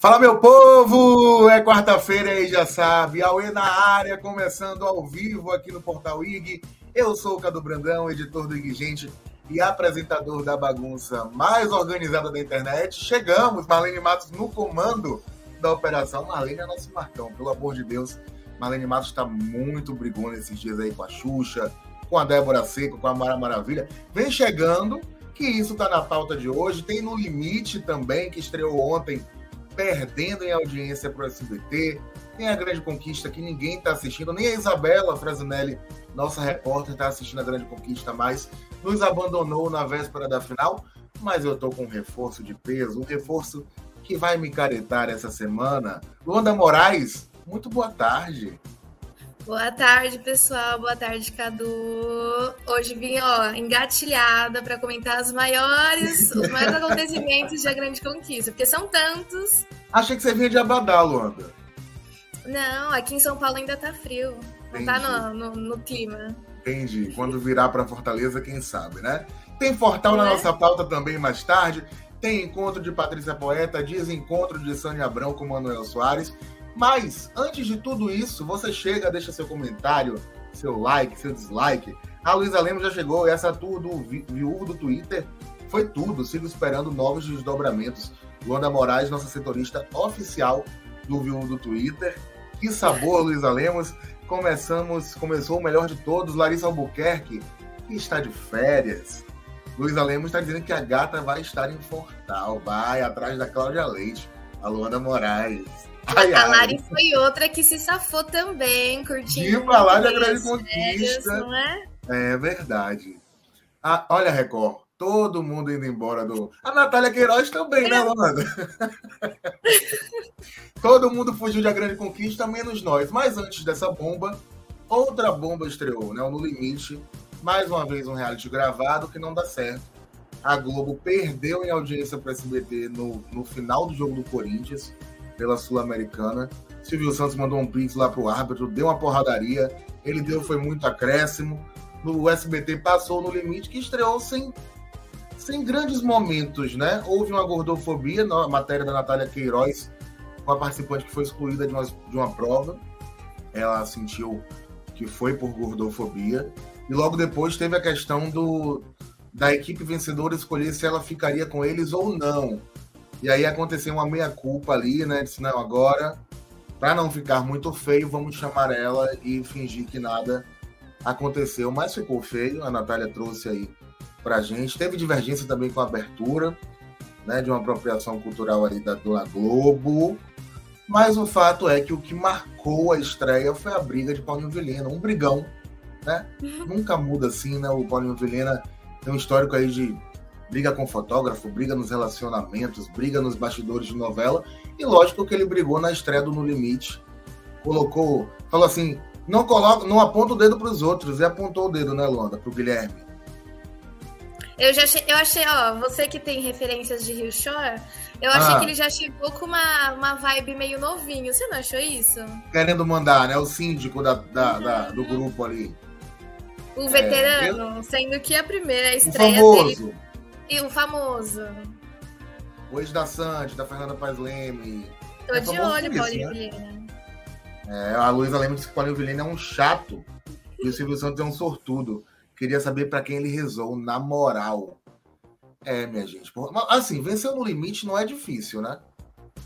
Fala, meu povo! É quarta-feira aí, já sabe. Aue na área, começando ao vivo aqui no Portal IG. Eu sou o Cadu Brandão, editor do IG Gente e apresentador da bagunça mais organizada da internet. Chegamos, Marlene Matos no comando da operação. Marlene é nosso marcão, pelo amor de Deus. Marlene Matos está muito brigona esses dias aí com a Xuxa, com a Débora Seco, com a Mara Maravilha. Vem chegando, que isso está na pauta de hoje. Tem No Limite também, que estreou ontem perdendo em audiência para o SBT. Tem a grande conquista que ninguém está assistindo, nem a Isabela Frasinelli, nossa repórter, está assistindo a grande conquista mais. Nos abandonou na véspera da final, mas eu estou com um reforço de peso, um reforço que vai me caretar essa semana. Luanda Moraes, muito boa tarde. Boa tarde, pessoal. Boa tarde, Cadu. Hoje vim, ó, engatilhada para comentar os maiores, os maiores acontecimentos da Grande Conquista, porque são tantos. Achei que você vinha de Abadá, Luanda. Não, aqui em São Paulo ainda tá frio. Não Entendi. tá no, no, no, clima. Entendi. Quando virar para Fortaleza, quem sabe, né? Tem Fortal Não na é? nossa pauta também mais tarde. Tem encontro de Patrícia Poeta, desencontro de Sânia Abrão com Manuel Soares. Mas, antes de tudo isso, você chega, deixa seu comentário, seu like, seu dislike. A Luísa Lemos já chegou, essa tour do viúvo do Twitter foi tudo. Sigo esperando novos desdobramentos. Luanda Moraes, nossa setorista oficial do viúvo do Twitter. Que sabor, Luísa Lemos. Começamos, começou o melhor de todos, Larissa Albuquerque, que está de férias. Luísa Lemos está dizendo que a gata vai estar em Fortal, vai atrás da Cláudia Leite, a Luanda Moraes. Ai, a Lari foi outra que se safou também, curtindo. De falar da grande conquista. Não é? é verdade. Ah, olha, Record, todo mundo indo embora do. A Natália Queiroz também, né, é. Luanda? todo mundo fugiu de a grande conquista, menos nós. Mas antes dessa bomba, outra bomba estreou, né? O No Limite. Mais uma vez um reality gravado que não dá certo. A Globo perdeu em audiência para o SBT no, no final do jogo do Corinthians pela Sul-Americana. Silvio Santos mandou um pix lá pro árbitro, deu uma porradaria, ele deu foi muito acréscimo. No SBT passou no limite que estreou sem, sem grandes momentos, né? Houve uma gordofobia na matéria da Natália Queiroz, com a participante que foi excluída de uma, de uma prova. Ela sentiu que foi por gordofobia. E logo depois teve a questão do da equipe vencedora escolher se ela ficaria com eles ou não. E aí aconteceu uma meia-culpa ali, né? Disse, não, agora, para não ficar muito feio, vamos chamar ela e fingir que nada aconteceu. Mas ficou feio, a Natália trouxe aí pra gente. Teve divergência também com a abertura, né? De uma apropriação cultural ali da Dona Globo. Mas o fato é que o que marcou a estreia foi a briga de Paulinho Vilhena, um brigão, né? Nunca muda assim, né? O Paulinho Vilhena tem um histórico aí de briga com fotógrafo, briga nos relacionamentos, briga nos bastidores de novela. E lógico que ele brigou na estreia do No Limite. Colocou, falou assim: não coloca, não aponta o dedo para os outros. E apontou o dedo, né, Luanda, para o Guilherme. Eu já achei, eu achei, ó, você que tem referências de Rio Shore, eu achei ah. que ele já chegou com uma, uma vibe meio novinho. Você não achou isso? Querendo mandar, né? O síndico da, da, uhum. da do grupo ali. O veterano, é, sendo que a primeira estreia o famoso. dele e o famoso. O ex da Santos, da Fernanda Paz Leme. Tô é de olho, Paulinho né? Vilhena. É, a Luísa Leme disse que o Paulinho Vilhena é um chato e o Silvio Santos é um sortudo. Queria saber para quem ele rezou, na moral. É, minha gente. Assim, vencer no limite não é difícil, né?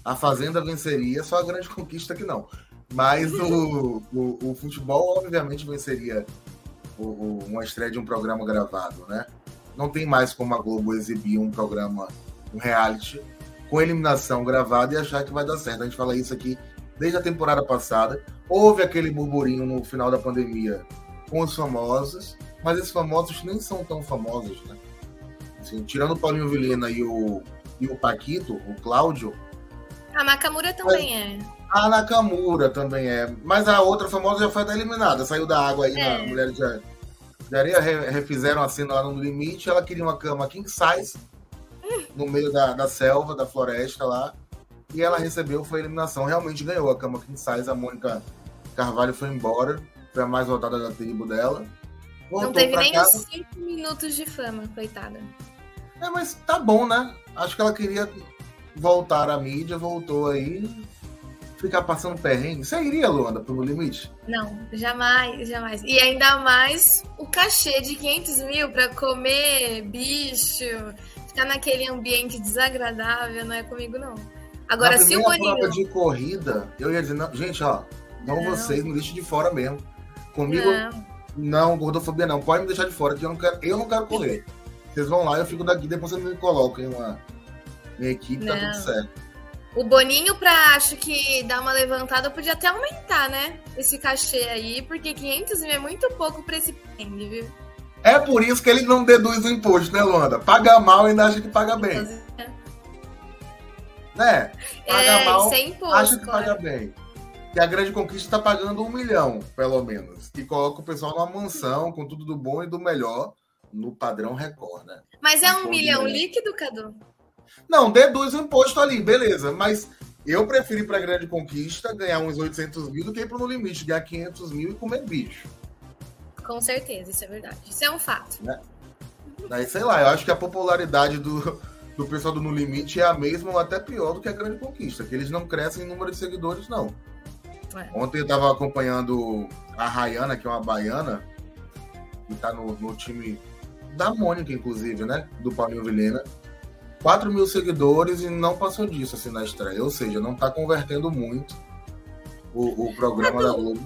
A Fazenda venceria, só a grande conquista que não. Mas o, o, o futebol, obviamente, venceria o, uma estreia de um programa gravado, né? não tem mais como a Globo exibir um programa, um reality, com eliminação gravada e achar que vai dar certo. A gente fala isso aqui desde a temporada passada. Houve aquele burburinho no final da pandemia com os famosos, mas esses famosos nem são tão famosos, né? Assim, tirando o Paulinho Vilhena e o, e o Paquito, o Cláudio. A Nakamura também é. A Nakamura também é. Mas a outra famosa já foi eliminada, saiu da água aí é. na Mulher de de areia refizeram a cena lá no limite. Ela queria uma cama king size no meio da, da selva, da floresta lá. E ela recebeu, foi a eliminação. Realmente ganhou a cama king size. A Mônica Carvalho foi embora. Foi a mais votada da tribo dela. Voltou Não teve nem casa. os cinco minutos de fama, coitada. É, mas tá bom, né? Acho que ela queria voltar à mídia, voltou aí. Ficar passando perrengue. Você iria, Luanda, pro No Limite? Não, jamais, jamais. E ainda mais o cachê de 500 mil pra comer bicho, ficar naquele ambiente desagradável, não é comigo, não. Agora, se o Boninho. prova de corrida, eu ia dizer, não, gente, ó, não, Não. vocês me deixem de fora mesmo. Comigo, Não, não, gordofobia não. Pode me deixar de fora, que eu não quero, eu não quero correr. Vocês vão lá, eu fico daqui, depois vocês me colocam em uma minha equipe, tá Não. tudo certo. O Boninho, pra acho que dar uma levantada, podia até aumentar, né? Esse cachê aí, porque 500 mil é muito pouco pra esse perrengue, viu? É por isso que ele não deduz o imposto, né, Luanda? Paga mal e ainda acha que paga bem, né? Paga É, mal, sem imposto, acha que claro. paga bem. E a grande conquista tá pagando um milhão, pelo menos. E coloca o pessoal numa mansão, com tudo do bom e do melhor, no padrão Record, né? Mas é um milhão líquido, Cadu? Não, deduz o imposto ali, beleza. Mas eu prefiro ir pra grande conquista, ganhar uns 800 mil, do que ir pro No Limite, ganhar 500 mil e comer bicho. Com certeza, isso é verdade. Isso é um fato. Daí, sei lá, eu acho que a popularidade do, do pessoal do No Limite é a mesma ou até pior do que a grande conquista, que eles não crescem em número de seguidores, não. É. Ontem eu tava acompanhando a Rayana, que é uma baiana, que tá no, no time da Mônica, inclusive, né? Do Paulinho Vilhena. 4 mil seguidores e não passou disso assim na estreia. Ou seja, não tá convertendo muito o, o programa da Globo.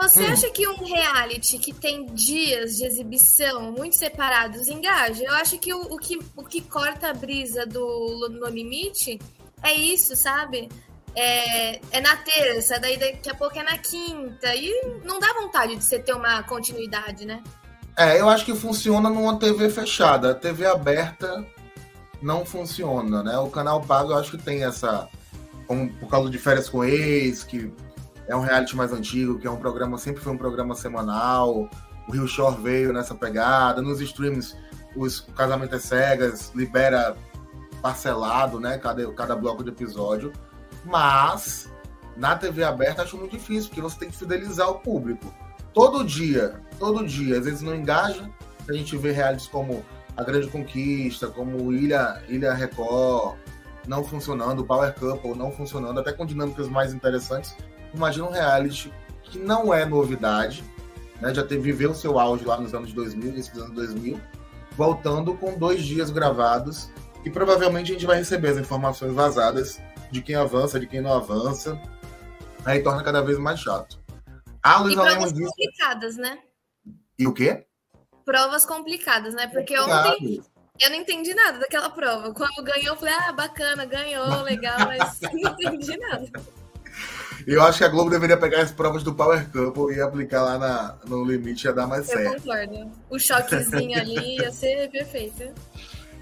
Você Hum. acha que um reality que tem dias de exibição muito separados engaja? Eu acho que o, o que o que corta a brisa do No Limite é isso, sabe? É, é na terça, daí daqui a pouco é na quinta. E não dá vontade de você ter uma continuidade, né? É, eu acho que funciona numa TV fechada. A TV aberta não funciona, né? O canal pago eu acho que tem essa. Por causa de férias com ex, que é um reality mais antigo, que é um programa, sempre foi um programa semanal. O Rio Shore veio nessa pegada. Nos streams, os Casamento é Cegas libera parcelado, né? Cada, cada bloco de episódio. Mas na TV aberta acho muito difícil, porque você tem que fidelizar o público. Todo dia, todo dia, às vezes não engaja. A gente vê realities como A Grande Conquista, como Ilha, Ilha Record, não funcionando, Power Couple não funcionando, até com dinâmicas mais interessantes. Imagina um reality que não é novidade, né? já teve, viveu o seu auge lá nos anos 2000, início dos anos 2000, voltando com dois dias gravados, e provavelmente a gente vai receber as informações vazadas de quem avança, de quem não avança, aí torna cada vez mais chato. A E Luísa Lemos disse... complicadas, né? E o quê? Provas complicadas, né? Porque ontem eu não entendi nada daquela prova. Quando ganhou, eu falei, ah, bacana, ganhou, legal, mas não entendi nada. Eu acho que a Globo deveria pegar as provas do Power Couple e aplicar lá na, no limite, ia dar mais Eu certo. concordo. O choquezinho ali ia ser perfeito.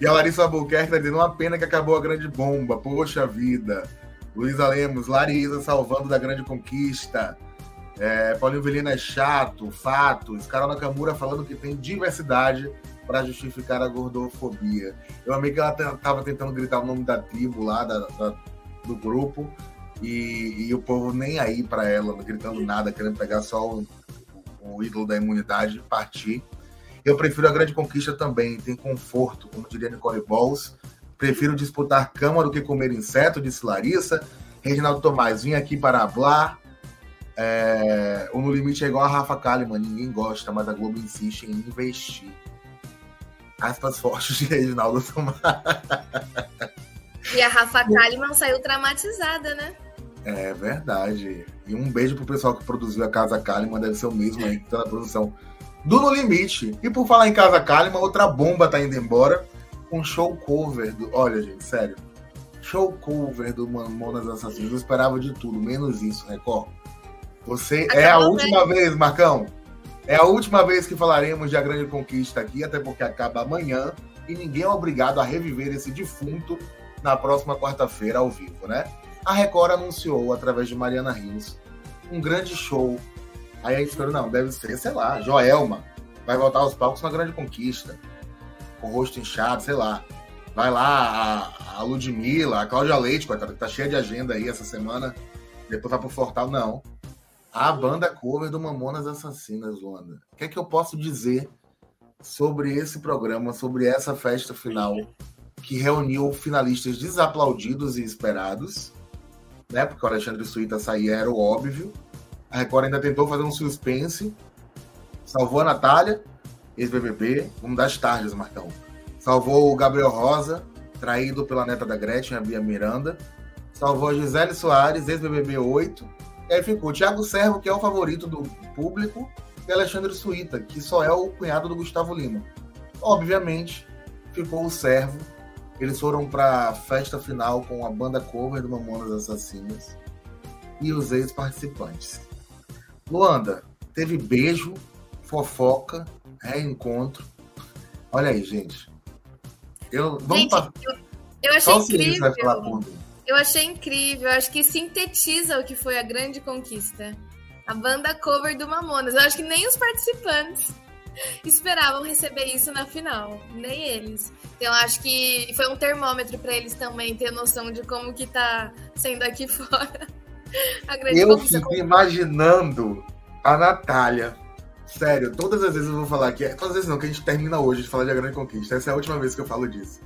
E a Larissa Albuquerque tá dizendo uma pena que acabou a grande bomba. Poxa vida. Luísa Lemos, Larissa salvando da grande conquista. É, Paulinho Velina é chato, fatos. Carol Nakamura falando que tem diversidade para justificar a gordofobia. Eu amei que ela tava tentando gritar o nome da tribo lá, da, da- do grupo, e, e o povo nem aí para ela, não gritando nada, querendo pegar só o, o ídolo da imunidade e partir. Eu prefiro a grande conquista também, tem conforto, como diria Nicole Balls. Prefiro disputar cama do que comer inseto, disse Larissa. Reginaldo Tomás, vim aqui para hablar. É, o No Limite é igual a Rafa Kalimann, ninguém gosta, mas a Globo insiste em investir. Aspas fortes de Reginaldo Tomás. E a Rafa Kalimann saiu traumatizada, né? É verdade. E um beijo pro pessoal que produziu a Casa Kalimann, deve ser o mesmo aí que tá na produção do No Limite. E por falar em Casa Kalimann, outra bomba tá indo embora. Um show cover do. Olha, gente, sério. Show cover do Mamonas Assassinos. Eu esperava de tudo, menos isso, Record. Você é a Acabou, última vez, Marcão. É a última vez que falaremos de A Grande Conquista aqui, até porque acaba amanhã. E ninguém é obrigado a reviver esse defunto na próxima quarta-feira, ao vivo, né? A Record anunciou, através de Mariana Rios, um grande show. Aí a gente falou, não, deve ser, sei lá, Joelma. Vai voltar aos palcos na Grande Conquista. Com o rosto inchado, sei lá. Vai lá a, a Ludmilla, a Cláudia Leite, coitada, que tá cheia de agenda aí essa semana. Depois vai pro Fortal, não. A banda cover do Mamonas Assassinas, Luanda. O que é que eu posso dizer sobre esse programa, sobre essa festa final que reuniu finalistas desaplaudidos e esperados, né? Porque o Alexandre Suíta sair era o óbvio. A Record ainda tentou fazer um suspense, salvou a Natália, ex-BBB, vamos dar as tardes, Marcão. Salvou o Gabriel Rosa, traído pela neta da Gretchen, a Bia Miranda. Salvou a Gisele Soares, ex-BBB 8. E aí ficou Thiago Servo, que é o favorito do público, e Alexandre Suíta, que só é o cunhado do Gustavo Lima. Obviamente, ficou o Servo. Eles foram para a festa final com a banda cover do Mamonas Assassinas e os ex-participantes. Luanda, teve beijo, fofoca, reencontro. Olha aí, gente. Eu, vamos gente, pra... eu, eu achei incrível. Eu achei incrível. Eu acho que sintetiza o que foi a grande conquista. A banda cover do Mamonas. Eu acho que nem os participantes esperavam receber isso na final, nem eles. Então acho que foi um termômetro para eles também ter noção de como que tá sendo aqui fora. A grande eu fico imaginando a Natália. Sério, todas as vezes eu vou falar que. Todas as vezes não, que a gente termina hoje de falar de A Grande Conquista. Essa é a última vez que eu falo disso.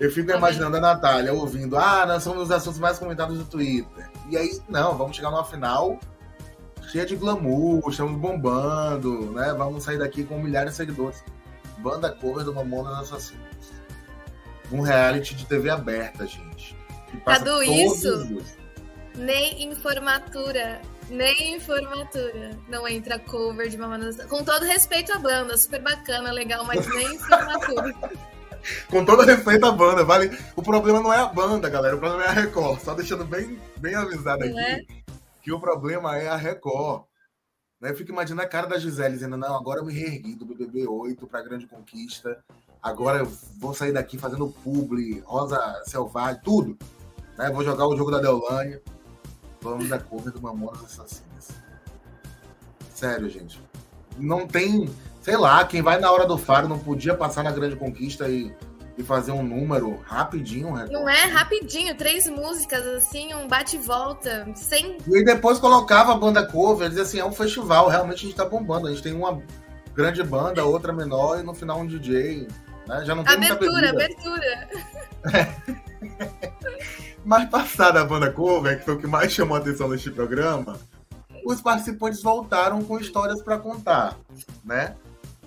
Eu fico tá imaginando a Natália ouvindo, ah, nós somos os assuntos mais comentados do Twitter. E aí, não, vamos chegar numa final cheia de glamour, estamos bombando, né? Vamos sair daqui com milhares de seguidores. Banda cover do Mamonas Assassinos. Um reality de TV aberta, gente. Cadu, isso nem em formatura, nem em formatura não entra cover de Mamonas Com todo respeito à banda, super bacana, legal, mas nem em formatura. Com todo respeito à banda, vale. O problema não é a banda, galera. O problema é a Record. Só deixando bem, bem avisado aqui. É? que o problema é a Record. Né? Eu fico imaginando a cara da Gisele dizendo: não, agora eu me reergui do BBB 8 para Grande Conquista. Agora eu vou sair daqui fazendo publi, Rosa Selvagem, tudo. Né? Vou jogar o jogo da Deolane. Vamos da cover do Mamonas Assassinas. Sério, gente. Não tem. Sei lá, quem vai na hora do faro não podia passar na Grande Conquista e e fazer um número rapidinho. Record. Não é rapidinho, três músicas, assim, um bate e volta, sem. E depois colocava a banda cover, dizia assim: é um festival, realmente a gente tá bombando. A gente tem uma grande banda, outra menor, e no final um DJ. Né? Já não tem abertura, abertura. É. Mas passada a banda cover, que foi o que mais chamou a atenção neste programa, os participantes voltaram com histórias para contar, né?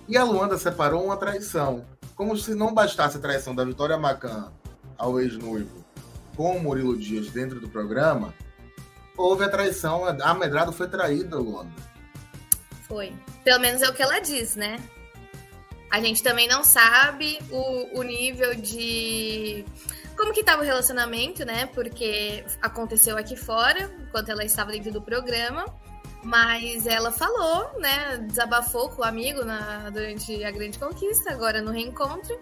E a Luanda separou uma traição como se não bastasse a traição da Vitória Macan ao ex-noivo com o Murilo Dias dentro do programa, houve a traição, a Medrado foi traída, Luanda. Foi. Pelo menos é o que ela diz, né? A gente também não sabe o, o nível de. Como que estava o relacionamento, né? Porque aconteceu aqui fora, enquanto ela estava dentro do programa. Mas ela falou, né? Desabafou com o amigo na, durante a grande conquista, agora no reencontro.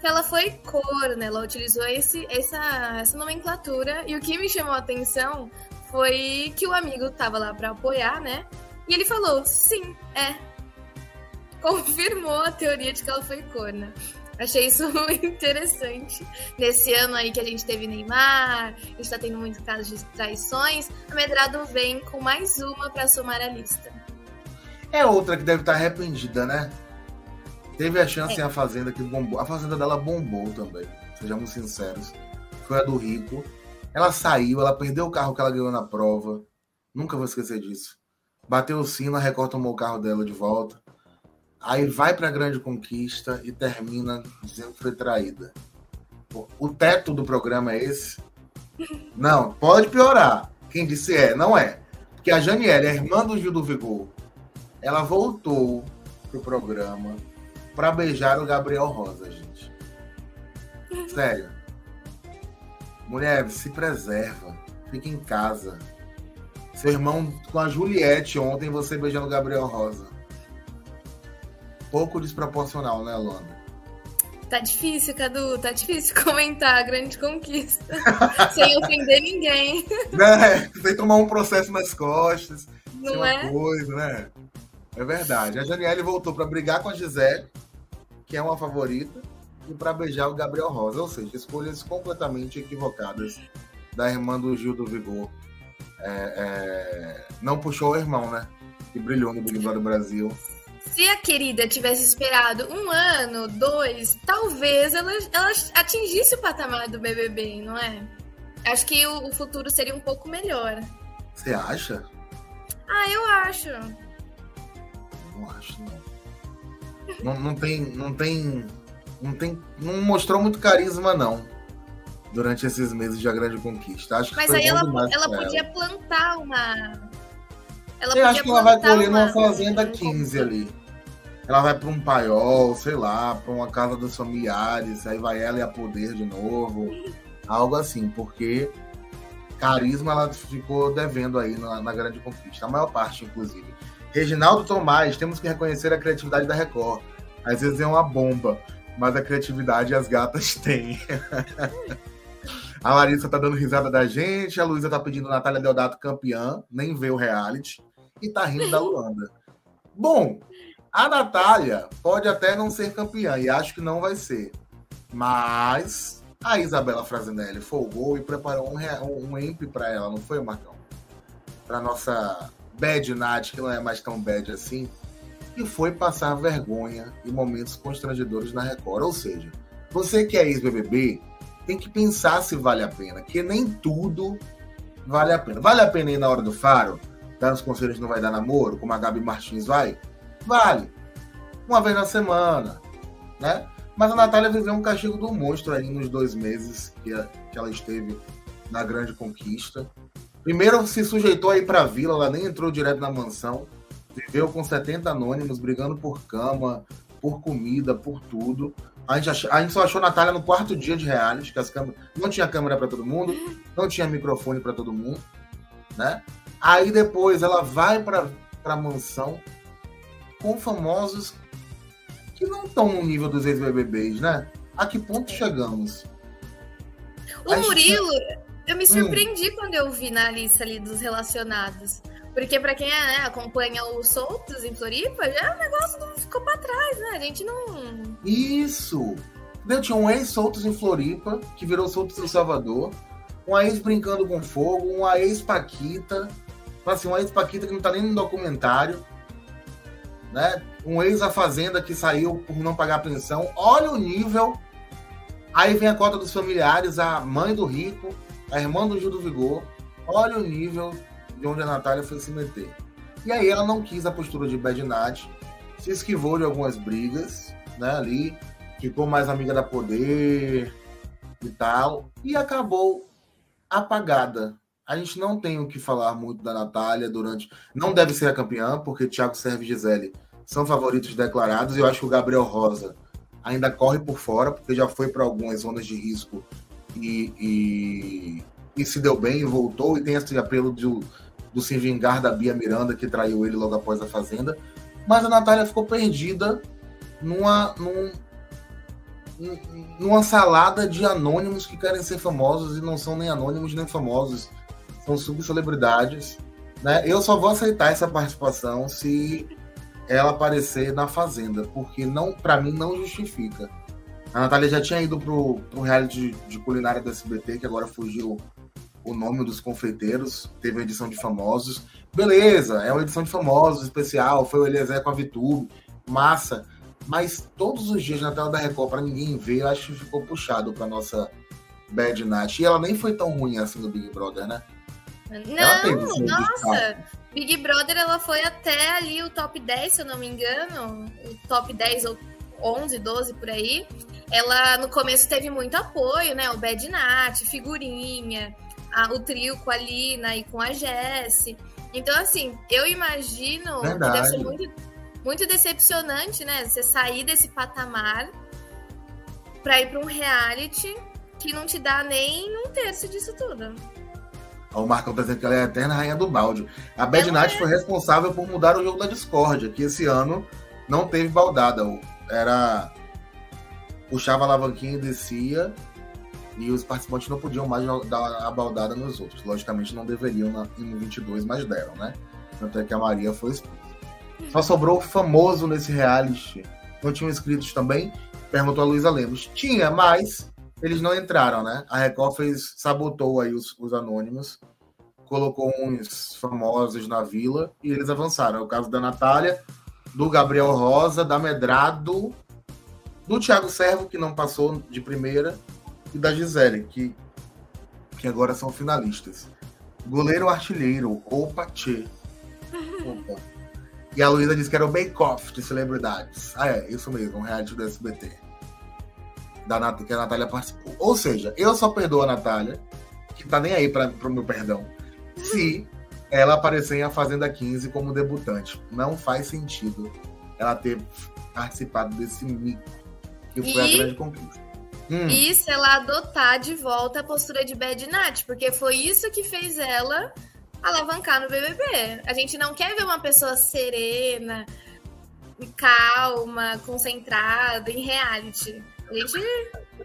Que ela foi cor, né? Ela utilizou esse, essa, essa nomenclatura. E o que me chamou a atenção foi que o amigo tava lá para apoiar, né? E ele falou: sim, é. Confirmou a teoria de que ela foi corna. Achei isso interessante. Nesse ano aí que a gente teve Neymar, a gente tá tendo muitos casos de traições, a Medrado vem com mais uma para somar a lista. É outra que deve estar tá arrependida, né? Teve a chance é. em A Fazenda que bombou. A Fazenda dela bombou também, sejamos sinceros. Foi a do Rico. Ela saiu, ela perdeu o carro que ela ganhou na prova. Nunca vou esquecer disso. Bateu o sino, a Record tomou o carro dela de volta. Aí vai para a grande conquista e termina dizendo que foi traída. O teto do programa é esse? Não, pode piorar. Quem disse é, não é. Porque a Janiela, a irmã do Gil do Vigor, ela voltou pro programa para beijar o Gabriel Rosa, gente. Sério. Mulher, se preserva. Fica em casa. Seu irmão com a Juliette ontem, você beijando o Gabriel Rosa pouco desproporcional, né, Luana? Tá difícil, Cadu, tá difícil comentar a grande conquista. sem ofender ninguém. Né? Sem tomar um processo nas costas. Não é? coisa, né? É verdade. A Janiele voltou para brigar com a Gisele, que é uma favorita, e para beijar o Gabriel Rosa. Ou seja, escolhas completamente equivocadas da irmã do Gil do Vigor. É, é... Não puxou o irmão, né? Que brilhou no Big Brother Brasil Se a querida tivesse esperado um ano, dois, talvez ela, ela atingisse o patamar do BBB, não é? Acho que o, o futuro seria um pouco melhor. Você acha? Ah, eu acho. Não acho, não. não, não tem, não tem, não tem, não mostrou muito carisma, não durante esses meses de A Grande Conquista. Acho que Mas aí ela, ela podia ela. plantar uma. Ela Eu acho que ela vai colher uma... numa Fazenda 15 ali. Ela vai para um paiol, sei lá, para uma casa dos familiares, aí vai ela e a poder de novo. Algo assim, porque carisma ela ficou devendo aí na, na Grande Conquista, a maior parte, inclusive. Reginaldo Tomás, temos que reconhecer a criatividade da Record. Às vezes é uma bomba, mas a criatividade as gatas têm. A Larissa tá dando risada da gente, a Luísa tá pedindo Natália Deodato campeã, nem vê o reality, e tá rindo da Luanda. Bom, a Natália pode até não ser campeã, e acho que não vai ser. Mas a Isabela Frasinelli folgou e preparou um, um EMP para ela, não foi, Marcão? Para nossa bad Nath, que não é mais tão bad assim, e foi passar vergonha e momentos constrangedores na Record. Ou seja, você que é ex-BBB, tem que pensar se vale a pena, que nem tudo vale a pena. Vale a pena ir na hora do faro, dar os conselhos não vai dar namoro, como a Gabi Martins vai? Vale. Uma vez na semana, né? Mas a Natália viveu um castigo do monstro aí nos dois meses que, que ela esteve na grande conquista. Primeiro se sujeitou a ir para a vila, ela nem entrou direto na mansão. Viveu com 70 anônimos, brigando por cama, por comida, por tudo. A gente, ach... a gente só achou a Natália no quarto dia de reality, que as câmeras... não tinha câmera para todo mundo, não tinha microfone para todo mundo, né? Aí depois ela vai para a mansão com famosos que não estão no nível dos ex-BBBs, né? A que ponto chegamos? O Murilo, eu me surpreendi hum. quando eu vi na lista ali dos relacionados. Porque para quem é, né, acompanha os soltos em Floripa, já o negócio não ficou para trás, né? A gente não. Isso! Eu tinha um ex-soltos em Floripa, que virou soltos em Salvador, uma ex brincando com fogo, uma ex-Paquita, assim, uma ex-Paquita que não tá nem no documentário, né? Um ex-A Fazenda que saiu por não pagar pensão. Olha o nível. Aí vem a cota dos familiares, a mãe do rico, a irmã do Gil do Vigor. Olha o nível de onde a Natália foi se meter. E aí ela não quis a postura de Bad se esquivou de algumas brigas, né, ali, ficou mais amiga da Poder e tal, e acabou apagada. A gente não tem o que falar muito da Natália durante. Não deve ser a campeã, porque Thiago Serve e Gisele são favoritos declarados. E eu acho que o Gabriel Rosa ainda corre por fora, porque já foi para algumas zonas de risco e, e, e, se deu bem, voltou. E tem esse apelo do, do se vingar da Bia Miranda, que traiu ele logo após a Fazenda. Mas a Natália ficou perdida numa, num, numa salada de anônimos que querem ser famosos e não são nem anônimos nem famosos, são subcelebridades. Né? Eu só vou aceitar essa participação se ela aparecer na Fazenda, porque não, para mim não justifica. A Natália já tinha ido pro, pro reality de, de culinária do SBT, que agora fugiu o nome dos confeiteiros, teve a edição de famosos. Beleza, é uma edição de famosos especial, foi o Eliezer com a Vitube, massa. Mas todos os dias na tela da Record, para ninguém ver, eu acho que ficou puxado para nossa Bad Night. E ela nem foi tão ruim assim do Big Brother, né? Não, nossa! Big Brother, ela foi até ali o top 10, se eu não me engano. O top 10 ou 11, 12 por aí. Ela no começo teve muito apoio, né? O Bad Nat, figurinha, a, o trio com a Lina e com a Jessie. Então, assim, eu imagino Verdade. que deve ser muito, muito decepcionante, né? Você sair desse patamar pra ir pra um reality que não te dá nem um terço disso tudo. O Marcão tá dizendo que ela é a eterna rainha do balde. A Bad Night é. foi responsável por mudar o jogo da Discord, que esse ano não teve baldada. Era. Puxava a alavanquinha e descia, e os participantes não podiam mais dar a baldada nos outros. Logicamente não deveriam na, em 22, mas deram, né? Tanto é que a Maria foi expulsa. Só sobrou o famoso nesse reality. Não tinham inscritos também? Perguntou a Luísa Lemos. Tinha, mas eles não entraram, né? A Record fez, sabotou aí os, os anônimos, colocou uns famosos na vila e eles avançaram. É o caso da Natália, do Gabriel Rosa, da Medrado, do Thiago Servo, que não passou de primeira, e da Gisele, que, que agora são finalistas. Goleiro artilheiro, opa, tchê. Opa. E a Luísa disse que era o Bake Off de celebridades. Ah, é, isso mesmo, um reality do SBT. Da que a Natália participou. Ou seja, eu só perdoo a Natália, que tá nem aí para o meu perdão, se ela aparecer em A Fazenda 15 como debutante. Não faz sentido ela ter participado desse mico que foi e... a grande conquista. Hum. E se ela adotar de volta a postura de Bad Nat, porque foi isso que fez ela alavancar no BBB. A gente não quer ver uma pessoa serena, calma, concentrada em reality. A gente,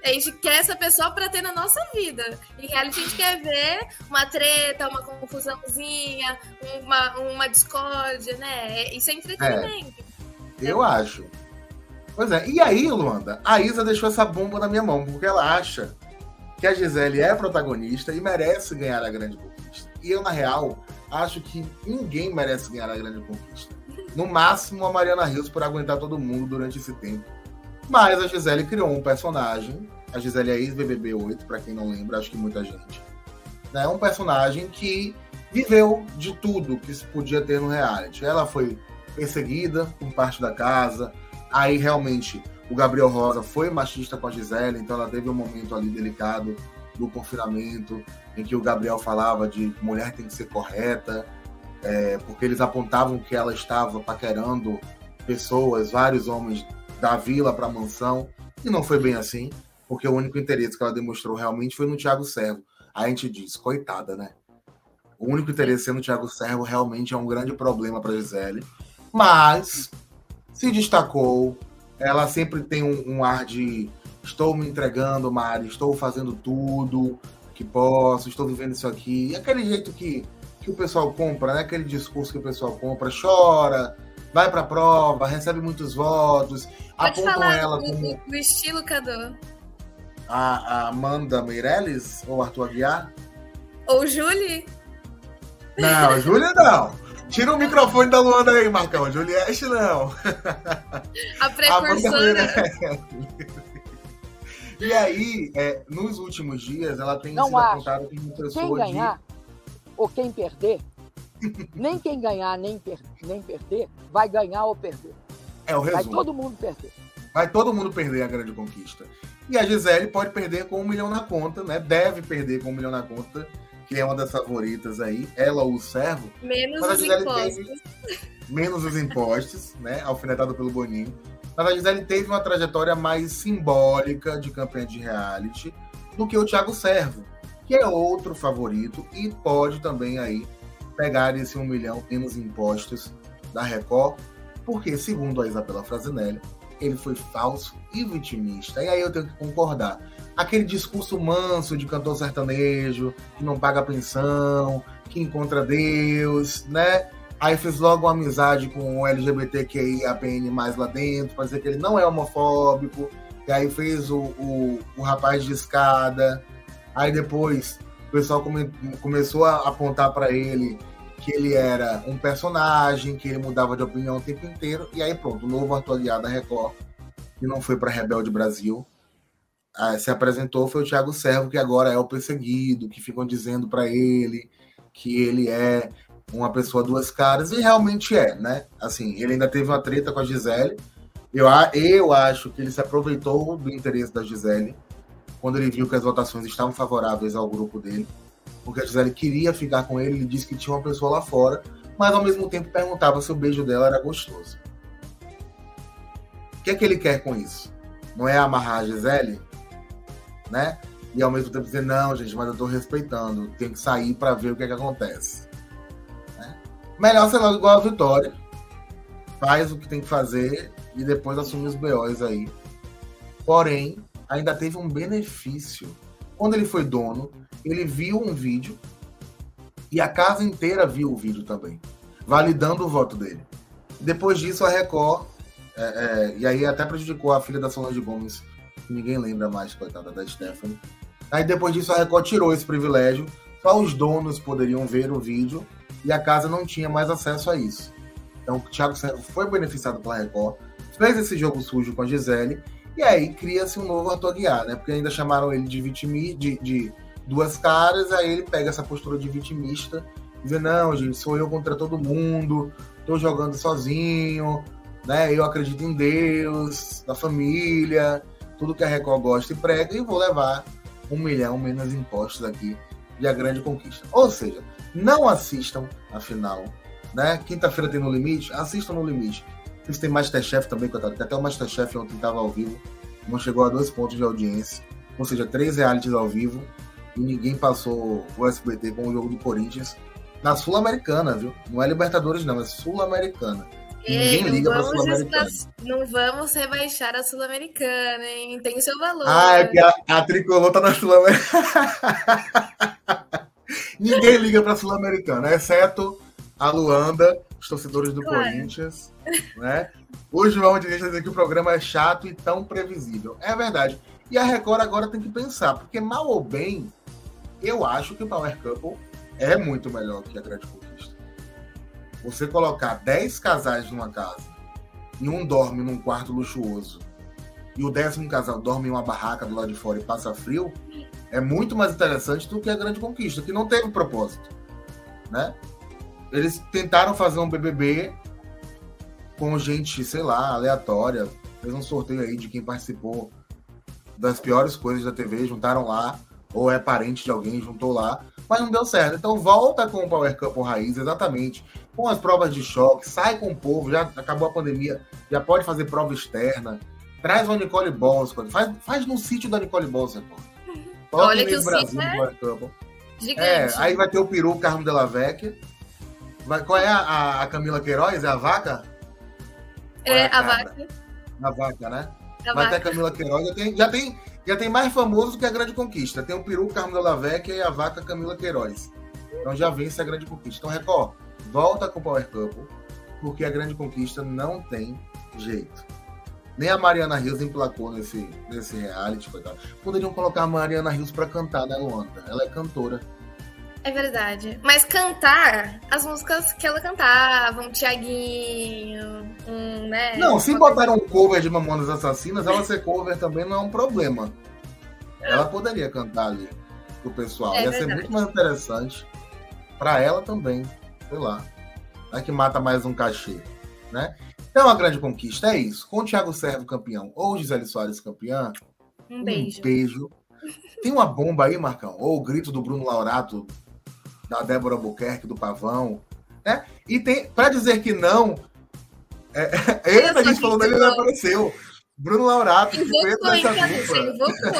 a gente quer essa pessoa para ter na nossa vida. Em reality a gente quer ver uma treta, uma confusãozinha, uma, uma discórdia, né? Isso é entretenimento. É, eu acho. Pois é. E aí, Luanda, a Isa deixou essa bomba na minha mão, porque ela acha que a Gisele é protagonista e merece ganhar a grande conquista. E eu, na real, acho que ninguém merece ganhar a grande conquista. No máximo, a Mariana Rios por aguentar todo mundo durante esse tempo. Mas a Gisele criou um personagem. A Gisele é ex-BBB 8, para quem não lembra, acho que muita gente. É né? um personagem que viveu de tudo que se podia ter no reality. Ela foi perseguida por parte da casa, Aí realmente o Gabriel Rosa foi machista com a Gisele, então ela teve um momento ali delicado do confinamento, em que o Gabriel falava de mulher tem que ser correta, é, porque eles apontavam que ela estava paquerando pessoas, vários homens da vila para a mansão, e não foi bem assim, porque o único interesse que ela demonstrou realmente foi no Thiago Servo. A gente diz, coitada, né? O único interesse no Thiago Servo realmente é um grande problema para Gisele, mas se destacou. Ela sempre tem um, um ar de estou me entregando, Mari, estou fazendo tudo que posso, estou vivendo isso aqui. E aquele jeito que, que o pessoal compra, né? Aquele discurso que o pessoal compra, chora, vai para a prova, recebe muitos votos, Pode apontam falar ela do, como do estilo Cadu. A, a Amanda Meirelles ou Arthur Aguiar? Ou Julie? Não, Júlia não. Tira o microfone da Luanda aí, Marcão. Juliette, não. A precursora. e aí, é, nos últimos dias, ela tem não sido acho. apontada como pessoa Quem ganhar de... ou quem perder, nem quem ganhar nem, per nem perder, vai ganhar ou perder. É o resumo. Vai todo mundo perder. Vai todo mundo perder a grande conquista. E a Gisele pode perder com um milhão na conta, né? Deve perder com um milhão na conta que é uma das favoritas aí, ela ou o servo. Menos os impostos. Teve, menos os impostos, né? Alfinetado pelo Boninho. Mas a Gisele teve uma trajetória mais simbólica de campanha de reality do que o Thiago Servo, que é outro favorito e pode também aí pegar esse um milhão menos impostos da Record, porque, segundo a Isabela Frasinelli, ele foi falso e vitimista. E aí eu tenho que concordar aquele discurso manso de cantor sertanejo, que não paga pensão, que encontra Deus, né? Aí fez logo uma amizade com o LGBTQIAPN mais lá dentro, para dizer que ele não é homofóbico. E aí fez o, o, o rapaz de escada. Aí depois o pessoal come, começou a apontar para ele que ele era um personagem, que ele mudava de opinião o tempo inteiro. E aí pronto, o novo Arthur da Record, que não foi para Rebelde Brasil, ah, se apresentou foi o Thiago Servo, que agora é o perseguido, que ficam dizendo para ele que ele é uma pessoa duas caras, e realmente é, né? Assim, ele ainda teve uma treta com a Gisele. Eu, eu acho que ele se aproveitou do interesse da Gisele quando ele viu que as votações estavam favoráveis ao grupo dele, porque a Gisele queria ficar com ele, ele disse que tinha uma pessoa lá fora, mas ao mesmo tempo perguntava se o beijo dela era gostoso. O que é que ele quer com isso? Não é amarrar a Gisele? né? E ao mesmo tempo dizer, não, gente, mas eu tô respeitando, tem que sair para ver o que, é que acontece. Né? Melhor ser logo igual a Vitória. Faz o que tem que fazer e depois assume os BOs aí. Porém, ainda teve um benefício. Quando ele foi dono, ele viu um vídeo e a casa inteira viu o vídeo também, validando o voto dele. Depois disso, a Record, é, é, e aí até prejudicou a filha da Solange Gomes, ninguém lembra mais, coitada da Stephanie. Aí depois disso a Record tirou esse privilégio, só os donos poderiam ver o vídeo e a casa não tinha mais acesso a isso. Então, o Thiago foi beneficiado pela Record, fez esse jogo sujo com a Gisele, e aí cria-se um novo Arthur Guiar, né? Porque ainda chamaram ele de vitimista, de, de duas caras, aí ele pega essa postura de vitimista, dizer, não, gente, sou eu contra todo mundo, tô jogando sozinho, né? Eu acredito em Deus, na família, tudo que a Record gosta e prega, e vou levar um milhão menos impostos aqui de A Grande Conquista. Ou seja, não assistam a final, né? Quinta-feira tem No Limite, assistam No Limite. Vocês têm Masterchef também, coitado, que até o Masterchef ontem estava ao vivo, não chegou a dois pontos de audiência, ou seja, três realities ao vivo, e ninguém passou o SBT com o jogo do Corinthians na Sul-Americana, viu? Não é Libertadores, não, é Sul-Americana. Ninguém liga pra Sul-Americana. Não vamos rebaixar a Sul-Americana, hein? Tem o seu valor. Ah, é que a, a tricolor tá na Sul-Americana. Ninguém liga pra Sul-Americana, exceto a Luanda, os torcedores do claro. Corinthians, né? O João de dizer que o programa é chato e tão previsível. É verdade. E a Record agora tem que pensar, porque mal ou bem, eu acho que o Power Couple é muito melhor que a Grande Conquista. Você colocar 10 casais numa casa e um dorme num quarto luxuoso e o décimo casal dorme em uma barraca do lado de fora e passa frio, é muito mais interessante do que a Grande Conquista, que não teve propósito, né? Eles tentaram fazer um BBB com gente, sei lá, aleatória, fez um sorteio aí de quem participou das piores coisas da TV, juntaram lá, ou é parente de alguém, juntou lá, mas não deu certo. Então volta com o Power Cup raiz, exatamente, com as provas de choque, sai com o povo, já acabou a pandemia, já pode fazer prova externa, traz uma Nicole Bosco, faz, faz no sítio da Nicole Bosco. Olha que o Brasil, é gigante. É, aí vai ter o peru Carmo de la Vecchia. Vai, qual é a, a Camila Queiroz? É a vaca? É, é a, a vaca. A vaca, né? A vai vaca. ter a Camila Queiroz. Já tem, já tem já tem mais famoso que a Grande Conquista. Tem o peru Carmo da e a vaca Camila Queiroz. Então já vence a Grande Conquista. Então, Record, volta com o Power Couple, porque a Grande Conquista não tem jeito. Nem a Mariana Rios emplacou nesse, nesse reality. Coitado. Poderiam colocar a Mariana Rios para cantar, né, Luanda? Ela é cantora. É verdade. Mas cantar as músicas que ela cantava, um Tiaguinho, um, né? Não, se botar um cover de Mamonas Assassinas, ela ser cover também não é um problema. Ela poderia cantar ali pro pessoal. É Ia verdade. ser muito mais interessante para ela também. Sei lá. É que mata mais um cachê, né? Então a grande conquista é isso. Com o Thiago Servo campeão ou Gisele Soares campeã, um beijo. Um beijo. Tem uma bomba aí, Marcão? Ou o grito do Bruno Laurato da Débora Buquerque, do Pavão, né? E tem, para dizer que não, é, é, a gente falou dele, ele apareceu. Bruno Laurato, que fez essa dupla.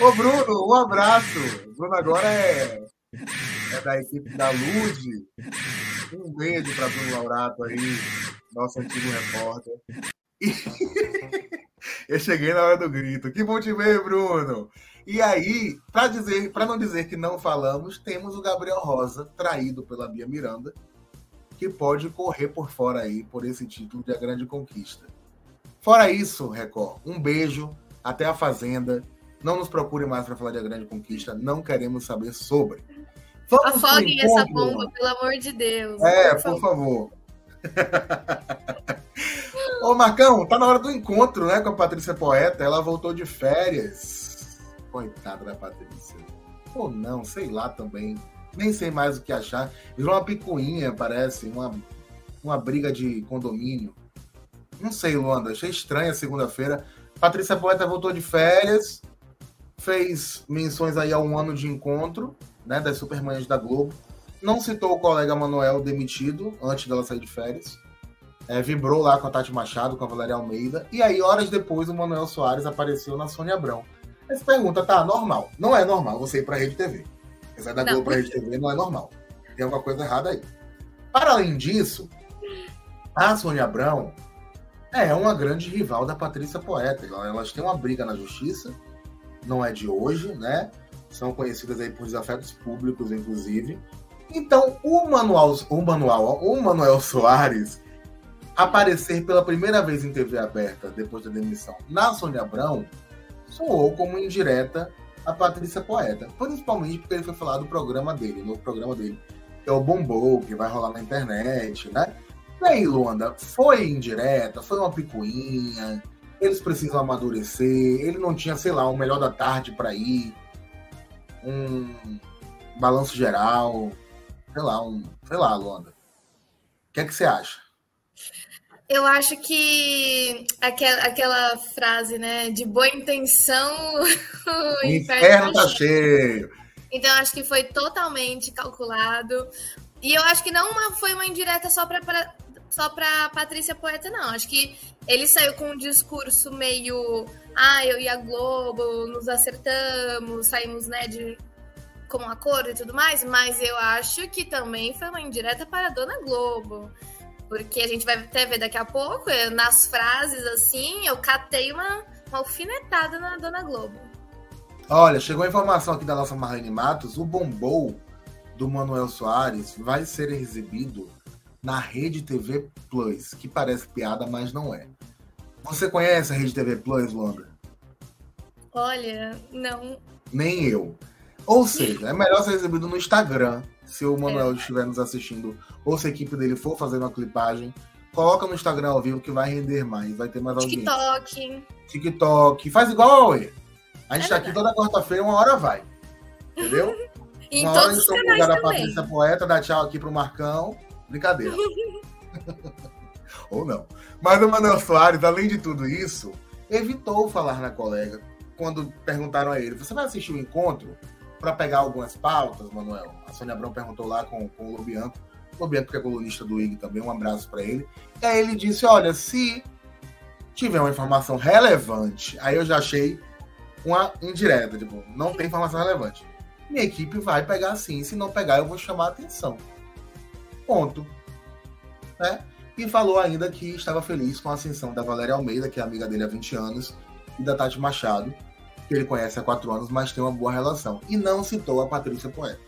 Ô, Bruno, um abraço. O Bruno agora é, é da equipe da Lud. Um beijo para Bruno Laurato aí, nosso antigo repórter. E... Eu cheguei na hora do grito. Que bom te ver, Bruno. E aí, para dizer, para não dizer que não falamos, temos o Gabriel Rosa traído pela Bia Miranda, que pode correr por fora aí por esse título de a grande conquista. Fora isso, Record, um beijo, até a fazenda. Não nos procure mais para falar de a grande conquista, não queremos saber sobre. Vamos Afoguem essa bomba, pelo amor de Deus. É, por, favor. Ô, Marcão, tá na hora do encontro, né, com a Patrícia Poeta. Ela voltou de férias Coitada da Patrícia. Ou não, sei lá também. Nem sei mais o que achar. Virou uma picuinha, parece. Uma, uma briga de condomínio. Não sei, Luanda. Achei estranha segunda-feira. Patrícia Poeta voltou de férias. Fez menções aí a um ano de encontro, né? Das Supermanhas da Globo. Não citou o colega Manuel demitido antes dela sair de férias. É, vibrou lá com a Tati Machado, com a Valéria Almeida. E aí, horas depois, o Manuel Soares apareceu na Sônia Abrão. Aí você pergunta, tá, normal. Não é normal você ir pra Rede TV. Você sai da Globo pra Rede TV, não é normal. Tem alguma coisa errada aí. Para além disso, a Sônia Abrão é uma grande rival da Patrícia Poeta. Elas têm uma briga na justiça, não é de hoje, né? São conhecidas aí por desafetos públicos, inclusive. Então, o Manuel, o Manuel, o Manuel Soares aparecer pela primeira vez em TV aberta depois da demissão na Sônia Abrão soou como indireta a Patrícia Poeta, principalmente porque ele foi falar do programa dele, no programa dele, é o bombou que vai rolar na internet, né? E aí, Luanda, foi indireta, foi uma picuinha, eles precisam amadurecer, ele não tinha, sei lá, o melhor da tarde para ir, um balanço geral, sei lá, um, sei lá, Luanda. O que é que você acha? Eu acho que aquela, aquela frase, né, de boa intenção, o inferno tá cheio. Então, acho que foi totalmente calculado. E eu acho que não uma, foi uma indireta só para só para Patrícia Poeta, não. Acho que ele saiu com um discurso meio. Ah, eu e a Globo nos acertamos, saímos né, de, com um acordo e tudo mais, mas eu acho que também foi uma indireta para a Dona Globo. Porque a gente vai até ver daqui a pouco, eu, nas frases assim, eu catei uma, uma alfinetada na Dona Globo. Olha, chegou a informação aqui da nossa Marlene Matos: o bombou do Manuel Soares vai ser exibido na Rede TV Plus, que parece piada, mas não é. Você conhece a Rede TV Plus, Luanda? Olha, não. Nem eu. Ou seja, é melhor ser exibido no Instagram, se o Manuel é. estiver nos assistindo, ou se a equipe dele for fazer uma clipagem. Coloca no Instagram ao vivo que vai render mais, vai ter mais TikTok. audiência. TikTok. TikTok. Faz igual a Aue. A gente é tá aqui toda quarta-feira, uma hora vai. Entendeu? em uma hora a gente lugar da Patrícia Poeta, dá tchau aqui pro Marcão. Brincadeira. Ou não. Mas o Manuel Soares, além de tudo isso, evitou falar na colega quando perguntaram a ele: Você vai assistir o encontro para pegar algumas pautas, Manuel? A Sônia Abrão perguntou lá com, com o Lobianco. O Lobianco, que é colunista do IG também, um abraço para ele. E aí ele disse: Olha, se tiver uma informação relevante, aí eu já achei uma indireta, tipo, não tem informação relevante. Minha equipe vai pegar sim, se não pegar, eu vou chamar a atenção. Ponto. Né? E falou ainda que estava feliz com a ascensão da Valéria Almeida, que é amiga dele há 20 anos, e da Tati Machado, que ele conhece há 4 anos, mas tem uma boa relação. E não citou a Patrícia Poeta.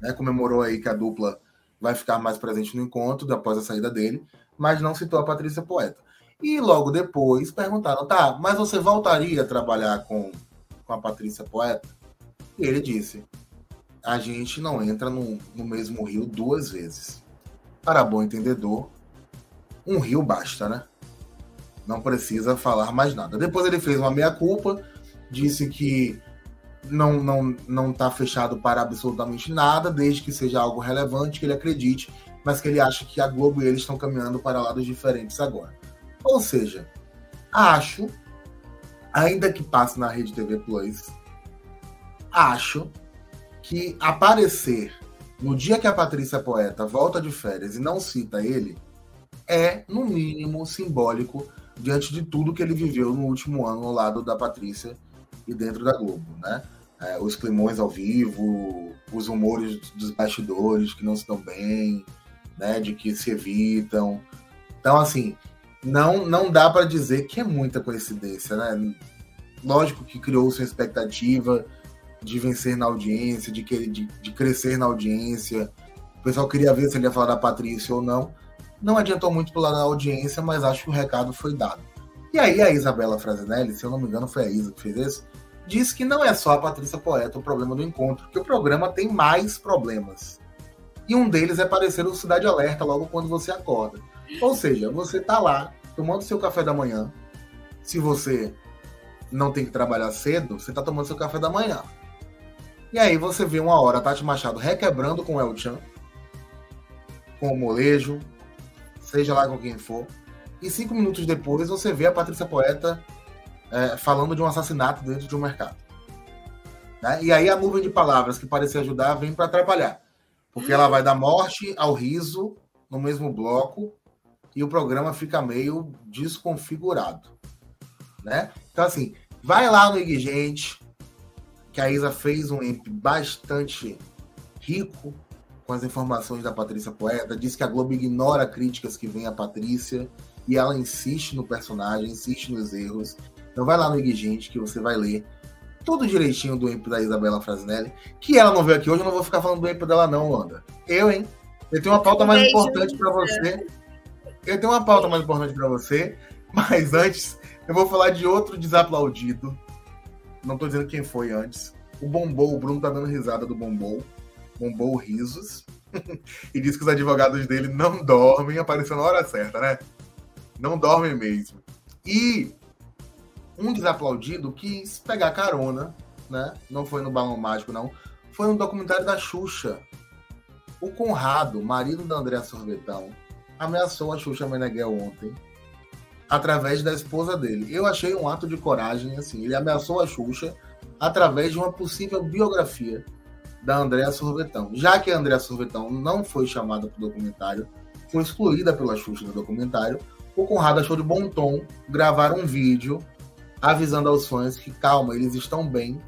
Né? Comemorou aí que a dupla vai ficar mais presente no encontro após a saída dele, mas não citou a Patrícia Poeta. E logo depois perguntaram, tá, mas você voltaria a trabalhar com, com a Patrícia Poeta? E ele disse, a gente não entra no, no mesmo rio duas vezes. Para bom entendedor, um rio basta, né? Não precisa falar mais nada. Depois ele fez uma meia-culpa, disse que não não não está fechado para absolutamente nada, desde que seja algo relevante, que ele acredite, mas que ele acha que a Globo e ele estão caminhando para lados diferentes agora. Ou seja, acho, ainda que passe na Rede TV Plus, acho que aparecer no dia que a Patrícia Poeta volta de férias e não cita ele é, no mínimo, simbólico diante de tudo que ele viveu no último ano ao lado da Patrícia e dentro da Globo, né? É, os climões ao vivo, os humores dos bastidores que não dão bem, né? De que se evitam. Então, assim, não, não dá para dizer que é muita coincidência, né? Lógico que criou-se uma expectativa de vencer na audiência, de, que, de, de crescer na audiência. O pessoal queria ver se ele ia falar da Patrícia ou não. Não adiantou muito pelo lado da audiência, mas acho que o recado foi dado. E aí a Isabela Frasinelli, se eu não me engano foi a Isa que fez isso, disse que não é só a Patrícia Poeta o problema do encontro, que o programa tem mais problemas. E um deles é parecer o Cidade Alerta logo quando você acorda. Ou seja, você tá lá tomando seu café da manhã. Se você não tem que trabalhar cedo, você tá tomando seu café da manhã. E aí você vê uma hora Tati Machado requebrando com o El Chan, com o molejo, seja lá com quem for. E cinco minutos depois você vê a Patrícia Poeta é, falando de um assassinato dentro de um mercado. Né? E aí a nuvem de palavras que parecia ajudar vem para atrapalhar. Porque ela vai da morte ao riso no mesmo bloco e o programa fica meio desconfigurado, né? Então, assim, vai lá no Igigente, que a Isa fez um EMP bastante rico com as informações da Patrícia Poeta, diz que a Globo ignora críticas que vem a Patrícia e ela insiste no personagem, insiste nos erros. Então vai lá no Igigente que você vai ler tudo direitinho do EMP da Isabela Frasinelli, que ela não veio aqui hoje, eu não vou ficar falando do EMP dela não, Wanda. Eu, hein? Eu tenho uma pauta mais importante para você. Eu tenho uma pauta mais importante para você, mas antes eu vou falar de outro desaplaudido. Não tô dizendo quem foi antes. O Bombou, o Bruno tá dando risada do Bombou. Bombou risos. e diz que os advogados dele não dormem, apareceu na hora certa, né? Não dormem mesmo. E um desaplaudido quis pegar carona, né? Não foi no Balão Mágico, não. Foi no documentário da Xuxa. O Conrado, marido da Andréa Sorvetão, ameaçou a Xuxa Meneghel ontem através da esposa dele. Eu achei um ato de coragem, assim. Ele ameaçou a Xuxa através de uma possível biografia da Andréa Sorvetão. Já que a Andréa Sorvetão não foi chamada para o documentário, foi excluída pela Xuxa do documentário, o Conrado achou de bom tom gravar um vídeo avisando aos fãs que, calma, eles estão bem,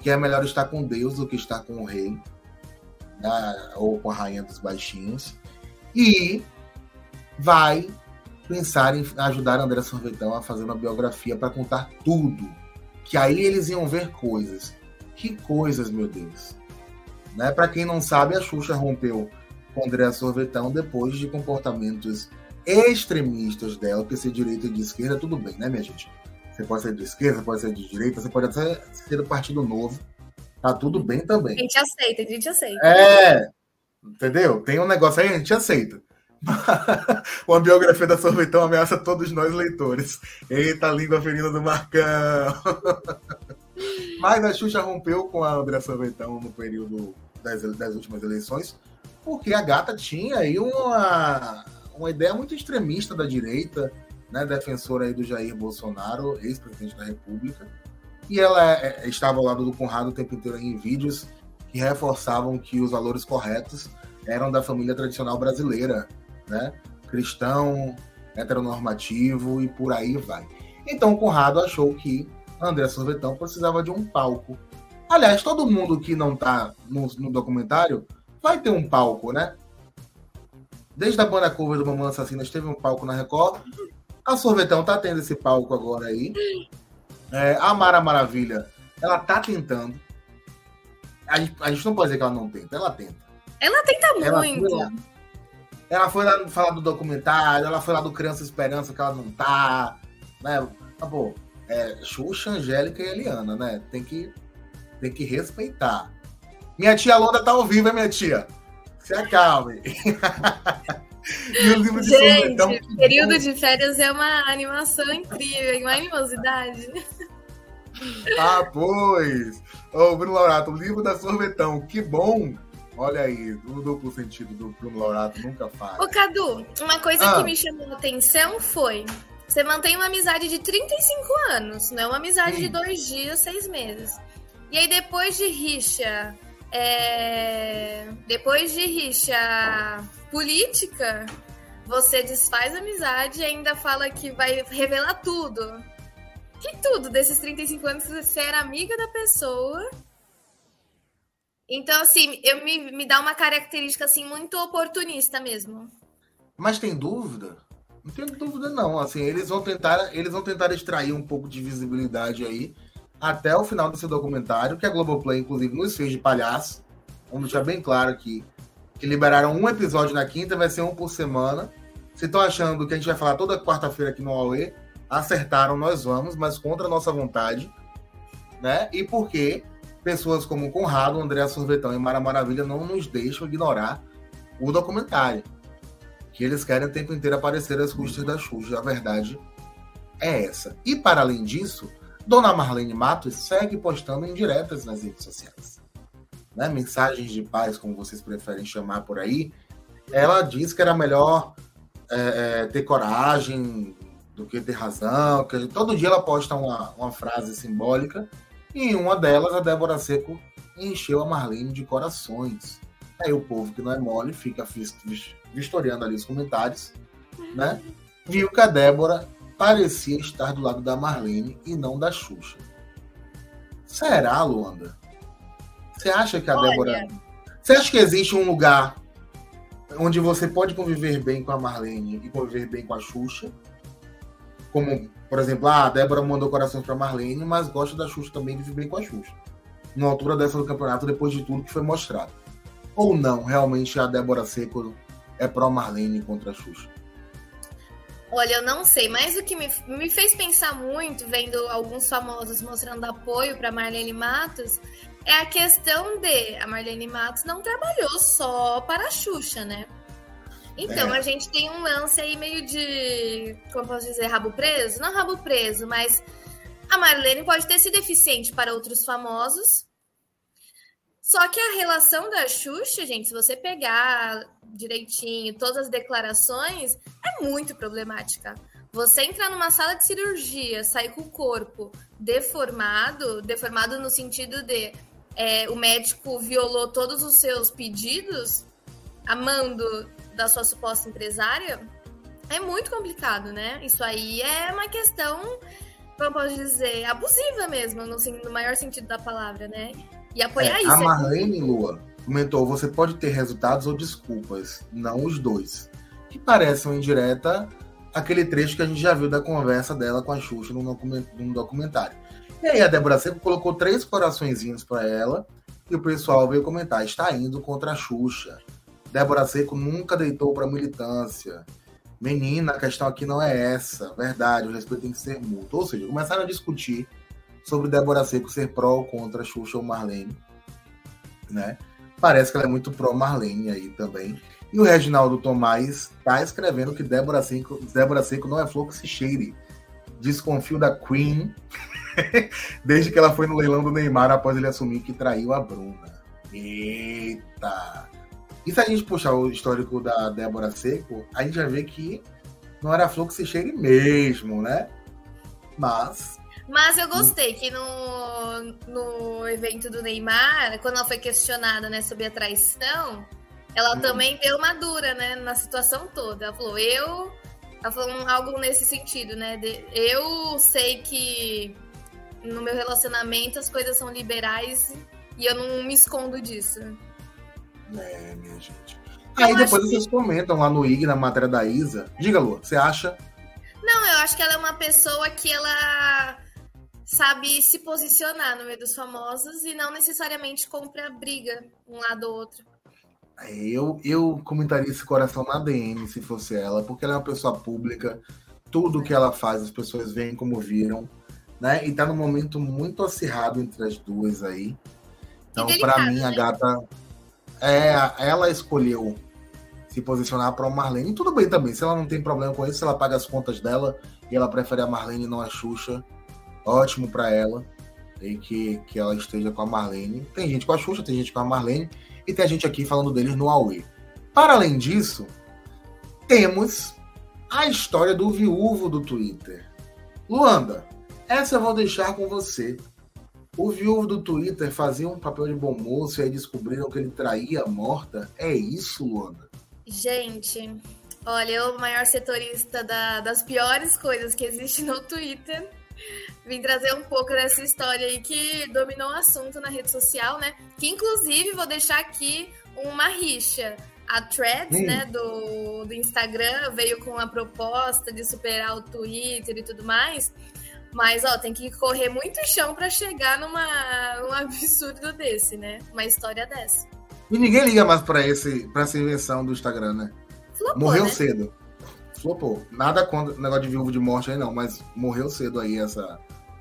que é melhor estar com Deus do que estar com o rei, né, ou com a rainha dos baixinhos, e vai pensar em ajudar André Sorvetão a fazer uma biografia para contar tudo. Que aí eles iam ver coisas. Que coisas, meu Deus. Né? Para quem não sabe, a Xuxa rompeu com André Sorvetão depois de comportamentos extremistas dela, porque ser direita e de esquerda, tudo bem, né, minha gente? Você pode ser de esquerda, você pode ser de direita, você pode até ser do Partido Novo. Tá tudo bem também. A gente aceita, a gente aceita. É, entendeu? Tem um negócio aí, a gente aceita. Uma biografia da Sorvetão ameaça todos nós leitores. Eita, língua ferida do Marcão. Mas a Xuxa rompeu com a André Sorvetão no período das, das últimas eleições, porque a gata tinha aí uma, uma ideia muito extremista da direita, né, defensora aí do Jair Bolsonaro, ex-presidente da República, e ela é, é, estava ao lado do Conrado o tempo inteiro em vídeos que reforçavam que os valores corretos eram da família tradicional brasileira, né? Cristão, heteronormativo e por aí vai. Então o Conrado achou que André Sorvetão precisava de um palco. Aliás, todo mundo que não está no, no, documentário vai ter um palco, né? Desde a banda cover do Mamãe Assassinas teve um palco na Record. A Sorvetão tá tendo esse palco agora aí. É, a Mara Maravilha, ela tá tentando. A gente, a gente, não pode dizer que ela não tenta, ela tenta. Ela tenta ela muito. Foi, ela foi lá falar do documentário, ela foi lá do Criança Esperança, que ela não tá. Né? Tá bom. É, Xuxa, Angélica e Eliana, né? Tem que, tem que respeitar. Minha tia Londa tá ao vivo, hein, minha tia? Se acalme. e o livro de Gente, Sorvetão, período de férias é uma animação incrível, uma animosidade. Ah, pois! Ô, Bruno Laurato, o livro da Sorvetão, que bom Olha aí, o duplo sentido do Bruno Laurato nunca faz. Ô, Cadu, uma coisa ah. que me chamou a atenção foi: você mantém uma amizade de 35 anos, não é uma amizade Sim. de dois dias, seis meses. E aí, depois de rixa, é... depois de rixa política, você desfaz amizade e ainda fala que vai revelar tudo. Que tudo desses 35 anos você era amiga da pessoa então, assim, eu me, me dá uma característica assim muito oportunista mesmo. Mas tem dúvida? Não tem dúvida não. Assim, eles vão tentar, eles vão tentar extrair um pouco de visibilidade aí até o final desse documentário, que a Globoplay inclusive nos fez de palhaço. Vamos deixar bem claro aqui que liberaram um episódio na quinta, vai ser um por semana. Se estão achando que a gente vai falar toda quarta-feira aqui no Aue, acertaram, nós vamos, mas contra a nossa vontade, né? E porque pessoas como Conrado, André Sorvetão e Mara Maravilha não nos deixam ignorar o documentário. Que eles querem o tempo inteiro aparecer as custas da Xuxa. A verdade é essa. E para além disso, Dona Marlene Matos segue postando indiretas nas redes sociais. Né? Mensagens de paz, como vocês preferem chamar por aí. Ela diz que era melhor é, é, ter coragem do que ter razão. Que todo dia ela posta uma, uma frase simbólica e em uma delas, a Débora Seco encheu a Marlene de corações. Aí o povo que não é mole fica vistoriando ali os comentários, né? Viu que a Débora parecia estar do lado da Marlene e não da Xuxa. Será, Luanda? Você acha que a Olha. Débora. Você acha que existe um lugar onde você pode conviver bem com a Marlene e conviver bem com a Xuxa? Como por exemplo, ah, a Débora mandou corações para Marlene, mas gosta da Xuxa também vive bem com a Xuxa. Na altura dessa do campeonato, depois de tudo que foi mostrado. Ou não, realmente a Débora Seco é pró Marlene contra a Xuxa? Olha, eu não sei, mas o que me, me fez pensar muito, vendo alguns famosos mostrando apoio para Marlene Matos, é a questão de a Marlene Matos não trabalhou só para a Xuxa, né? Então, é. a gente tem um lance aí meio de, como posso dizer, rabo preso? Não rabo preso, mas a Marlene pode ter sido eficiente para outros famosos. Só que a relação da Xuxa, gente, se você pegar direitinho todas as declarações, é muito problemática. Você entrar numa sala de cirurgia, sair com o corpo deformado, deformado no sentido de é, o médico violou todos os seus pedidos, amando da sua suposta empresária, é muito complicado, né? Isso aí é uma questão, como posso dizer, abusiva mesmo, no, no maior sentido da palavra, né? E apoiar é, isso. A é Marlene, é... Lua, comentou: você pode ter resultados ou desculpas, não os dois. Que parece uma indireta aquele trecho que a gente já viu da conversa dela com a Xuxa num documentário. E aí a Débora Seco colocou três coraçõezinhos para ela e o pessoal veio comentar: está indo contra a Xuxa. Débora Seco nunca deitou para militância. Menina, a questão aqui não é essa. Verdade, o respeito tem que ser mútuo. Ou seja, começaram a discutir sobre Débora Seco ser pró ou contra Xuxa ou Marlene. Né? Parece que ela é muito pró Marlene aí também. E o Reginaldo Tomás está escrevendo que Débora Seco, Débora Seco não é flor que se cheire. Desconfio da Queen desde que ela foi no leilão do Neymar após ele assumir que traiu a Bruna. Eita! E se a gente puxar o histórico da Débora Seco, a gente vai ver que não era flor que se cheire mesmo, né? Mas mas eu gostei que no, no evento do Neymar, quando ela foi questionada né, sobre a traição, ela hum. também deu uma dura, né, na situação toda. Ela falou, eu. Ela falou algo nesse sentido, né? De, eu sei que no meu relacionamento as coisas são liberais e eu não me escondo disso. É, minha gente. Aí depois vocês que... comentam lá no IG, na matéria da Isa. Diga, Lu, você acha? Não, eu acho que ela é uma pessoa que ela sabe se posicionar no meio dos famosos e não necessariamente compra briga um lado ou outro. Eu, eu comentaria esse coração na DM se fosse ela, porque ela é uma pessoa pública, tudo que ela faz as pessoas veem como viram, né? E tá num momento muito acirrado entre as duas aí. Então, para mim, a né? gata é, ela escolheu se posicionar para o Marlene. Tudo bem também, se ela não tem problema com isso, se ela paga as contas dela e ela prefere a Marlene e não a Xuxa, ótimo para ela. E que, que ela esteja com a Marlene. Tem gente com a Xuxa, tem gente com a Marlene e tem a gente aqui falando deles no Aue. Para além disso, temos a história do viúvo do Twitter. Luanda, essa eu vou deixar com você. O viúvo do Twitter fazia um papel de bom moço e aí descobriram que ele traía a morta. É isso, Luanda? Gente, olha, eu, o maior setorista da, das piores coisas que existe no Twitter, vim trazer um pouco dessa história aí que dominou o assunto na rede social, né? Que inclusive vou deixar aqui uma rixa. A Threads, hum. né, do, do Instagram veio com a proposta de superar o Twitter e tudo mais. Mas, ó, tem que correr muito chão para chegar numa um absurdo desse, né? Uma história dessa. E ninguém liga mais para esse para essa invenção do Instagram, né? Flopou, morreu né? cedo. Flopou. Nada contra o negócio de viúvo de morte aí, não, mas morreu cedo aí essa,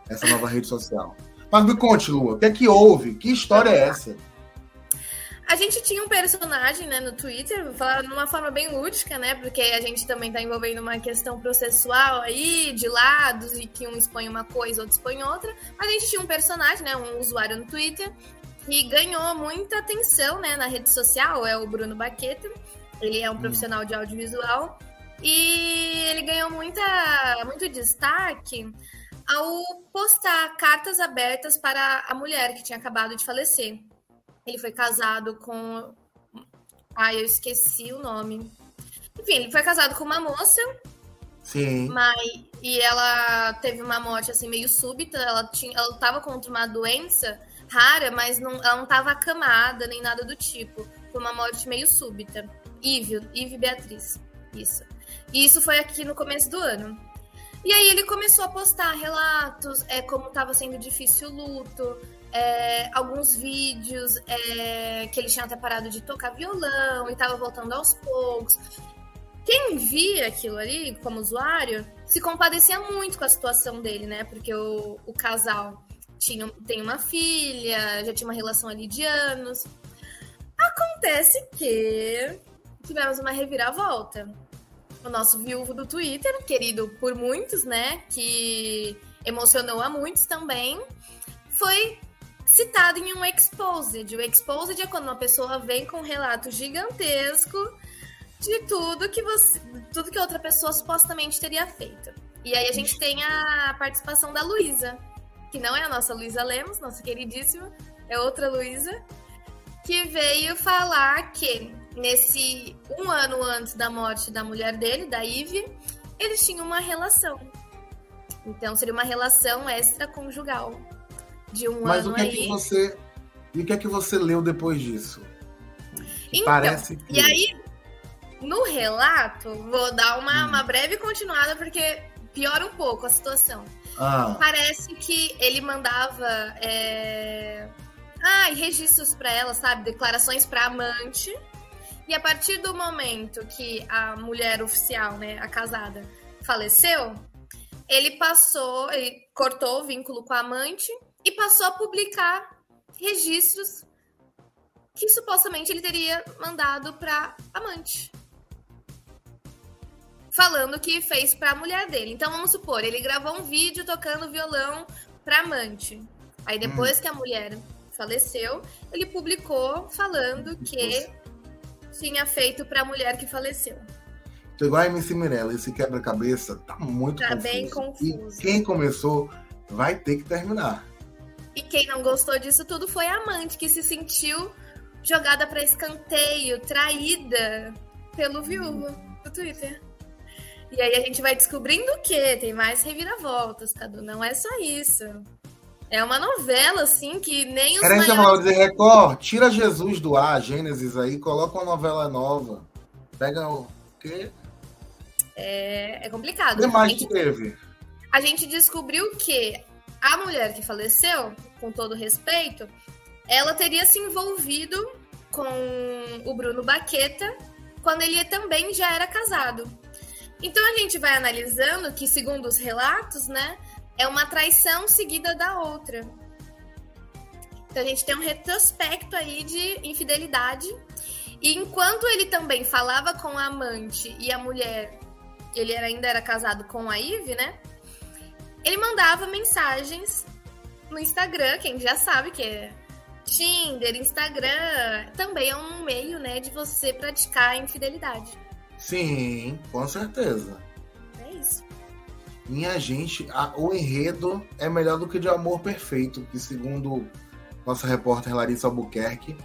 essa nova rede social. Mas me conte, Lua, o que é que houve? Que história é essa? A gente tinha um personagem né, no Twitter, falar numa forma bem lúdica, né? Porque a gente também está envolvendo uma questão processual aí, de lados, e que um expõe uma coisa, outro expõe outra. Mas a gente tinha um personagem, né? Um usuário no Twitter, que ganhou muita atenção né, na rede social, é o Bruno Baqueta. Ele é um hum. profissional de audiovisual. E ele ganhou muita, muito destaque ao postar cartas abertas para a mulher que tinha acabado de falecer. Ele foi casado com. Ai, eu esqueci o nome. Enfim, ele foi casado com uma moça. Sim. Mas, e ela teve uma morte assim meio súbita. Ela tinha, ela tava contra uma doença rara, mas não, ela não tava acamada nem nada do tipo. Foi uma morte meio súbita. Ive, Ive Beatriz. Isso. E isso foi aqui no começo do ano. E aí ele começou a postar relatos, é, como estava sendo difícil o luto, é, alguns vídeos é, que ele tinha até parado de tocar violão e estava voltando aos poucos. quem via aquilo ali como usuário se compadecia muito com a situação dele, né? Porque o, o casal tinha, tem uma filha, já tinha uma relação ali de anos. Acontece que tivemos uma reviravolta. O nosso viúvo do Twitter, querido por muitos, né? Que emocionou a muitos também, foi citado em um exposed. O exposed é quando uma pessoa vem com um relato gigantesco de tudo que você, tudo que outra pessoa supostamente teria feito. E aí a gente tem a participação da Luísa, que não é a nossa Luísa Lemos, nossa queridíssima, é outra Luísa, que veio falar que nesse um ano antes da morte da mulher dele, da Ive, eles tinham uma relação. Então seria uma relação extraconjugal de um Mas ano o que aí. é que você. E o que é que você leu depois disso? Então, Parece que. E aí, no relato, vou dar uma, Hum. uma breve continuada, porque piora um pouco a situação. Ah, Parece que ele mandava. É... Ah, registros para ela, sabe? Declarações para amante. E a partir do momento que a mulher oficial, né, a casada, faleceu, ele passou, ele cortou o vínculo com a amante e passou a publicar registros que supostamente ele teria mandado para amante. Falando que fez para a mulher dele. Então vamos supor, ele gravou um vídeo tocando violão para amante. Aí depois que a mulher faleceu, ele publicou falando que tinha feito para a mulher que faleceu. igual a MC Mirella, esse quebra-cabeça tá muito Tá confuso. bem confuso. E quem começou vai ter que terminar. E quem não gostou disso tudo foi a amante, que se sentiu jogada para escanteio, traída pelo viúvo do Twitter. E aí a gente vai descobrindo o quê? Tem mais reviravoltas, Cadu. Não é só isso. É uma novela, assim, que nem os Querem maiores... o dizer Record, tira Jesus do ar, Gênesis aí, coloca uma novela nova. Pega o quê? É, é O complicado. que A mais gente, que teve? a gente descobriu que a mulher que faleceu, com todo respeito, ela teria se envolvido com o Bruno Baqueta quando ele também já era casado. Então a gente vai analisando que, segundo os relatos, né, é uma traição seguida da outra. Então a gente tem um retrospecto aí de infidelidade. E enquanto ele também falava com a amante e a mulher, ele ainda era casado com a Ive, né? Ele mandava mensagens no Instagram, quem já sabe que é Tinder, Instagram, também é um meio, né, de você praticar a infidelidade. Sim, com certeza. É isso. Minha gente, a- o enredo é melhor do que de Amor Perfeito, que segundo nossa repórter Larissa Albuquerque,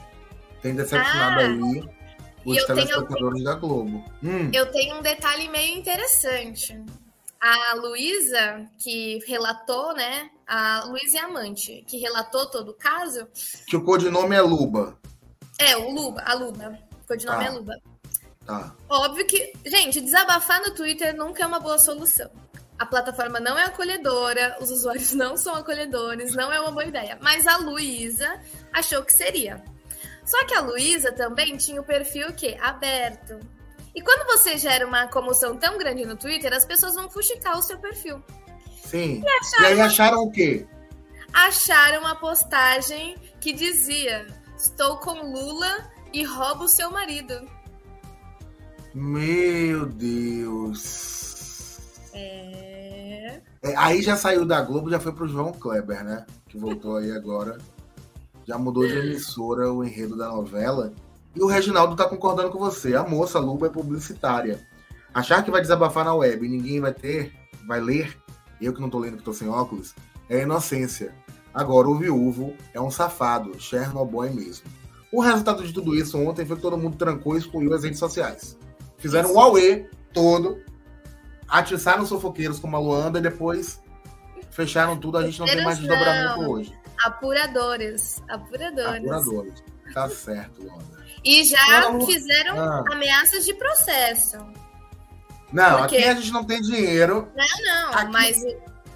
tem decepcionado Ah, aí os telespectadores da Globo. Hum, Eu tenho um detalhe meio interessante. A Luísa, que relatou, né? A Luísa e a Amante, que relatou todo o caso, que o codinome é Luba. é o Luba, a Luba. O codinome Ah. é Luba. Tá. Óbvio que, gente, desabafar no Twitter nunca é uma boa solução. A plataforma não é acolhedora, os usuários não são acolhedores, não é uma boa ideia. Mas a Luísa achou que seria. Só que a Luísa também tinha o perfil o quê? Aberto. E quando você gera uma comoção tão grande no Twitter, as pessoas vão fuxicar o seu perfil. Sim. E, aí acharam o quê? Acharam a postagem que dizia: Estou com Lula e roubo seu marido. Meu Deus. É. É, aí já saiu da Globo, já foi pro João Kleber, né? Que voltou aí agora. Já mudou de emissora o enredo da novela. E o Reginaldo tá concordando com você. A moça Luba é publicitária. Achar que vai desabafar na web e ninguém vai ter, vai ler, eu que não tô lendo que tô sem óculos, é inocência. Agora o viúvo é um safado, Chernobyl mesmo. O resultado de tudo isso ontem foi que todo mundo trancou e excluiu as redes sociais. Fizeram um Huawei todo, atiçaram os sofoqueiros como a Luanda e depois fecharam tudo. A gente não tem mais desdobramento hoje. Apuradores. Apuradores. Apuradores. Tá certo, Luanda. E já Não. fizeram Ah. ameaças de processo. Não, Por quê? aqui a gente não tem dinheiro. Não, não, Aqui- mas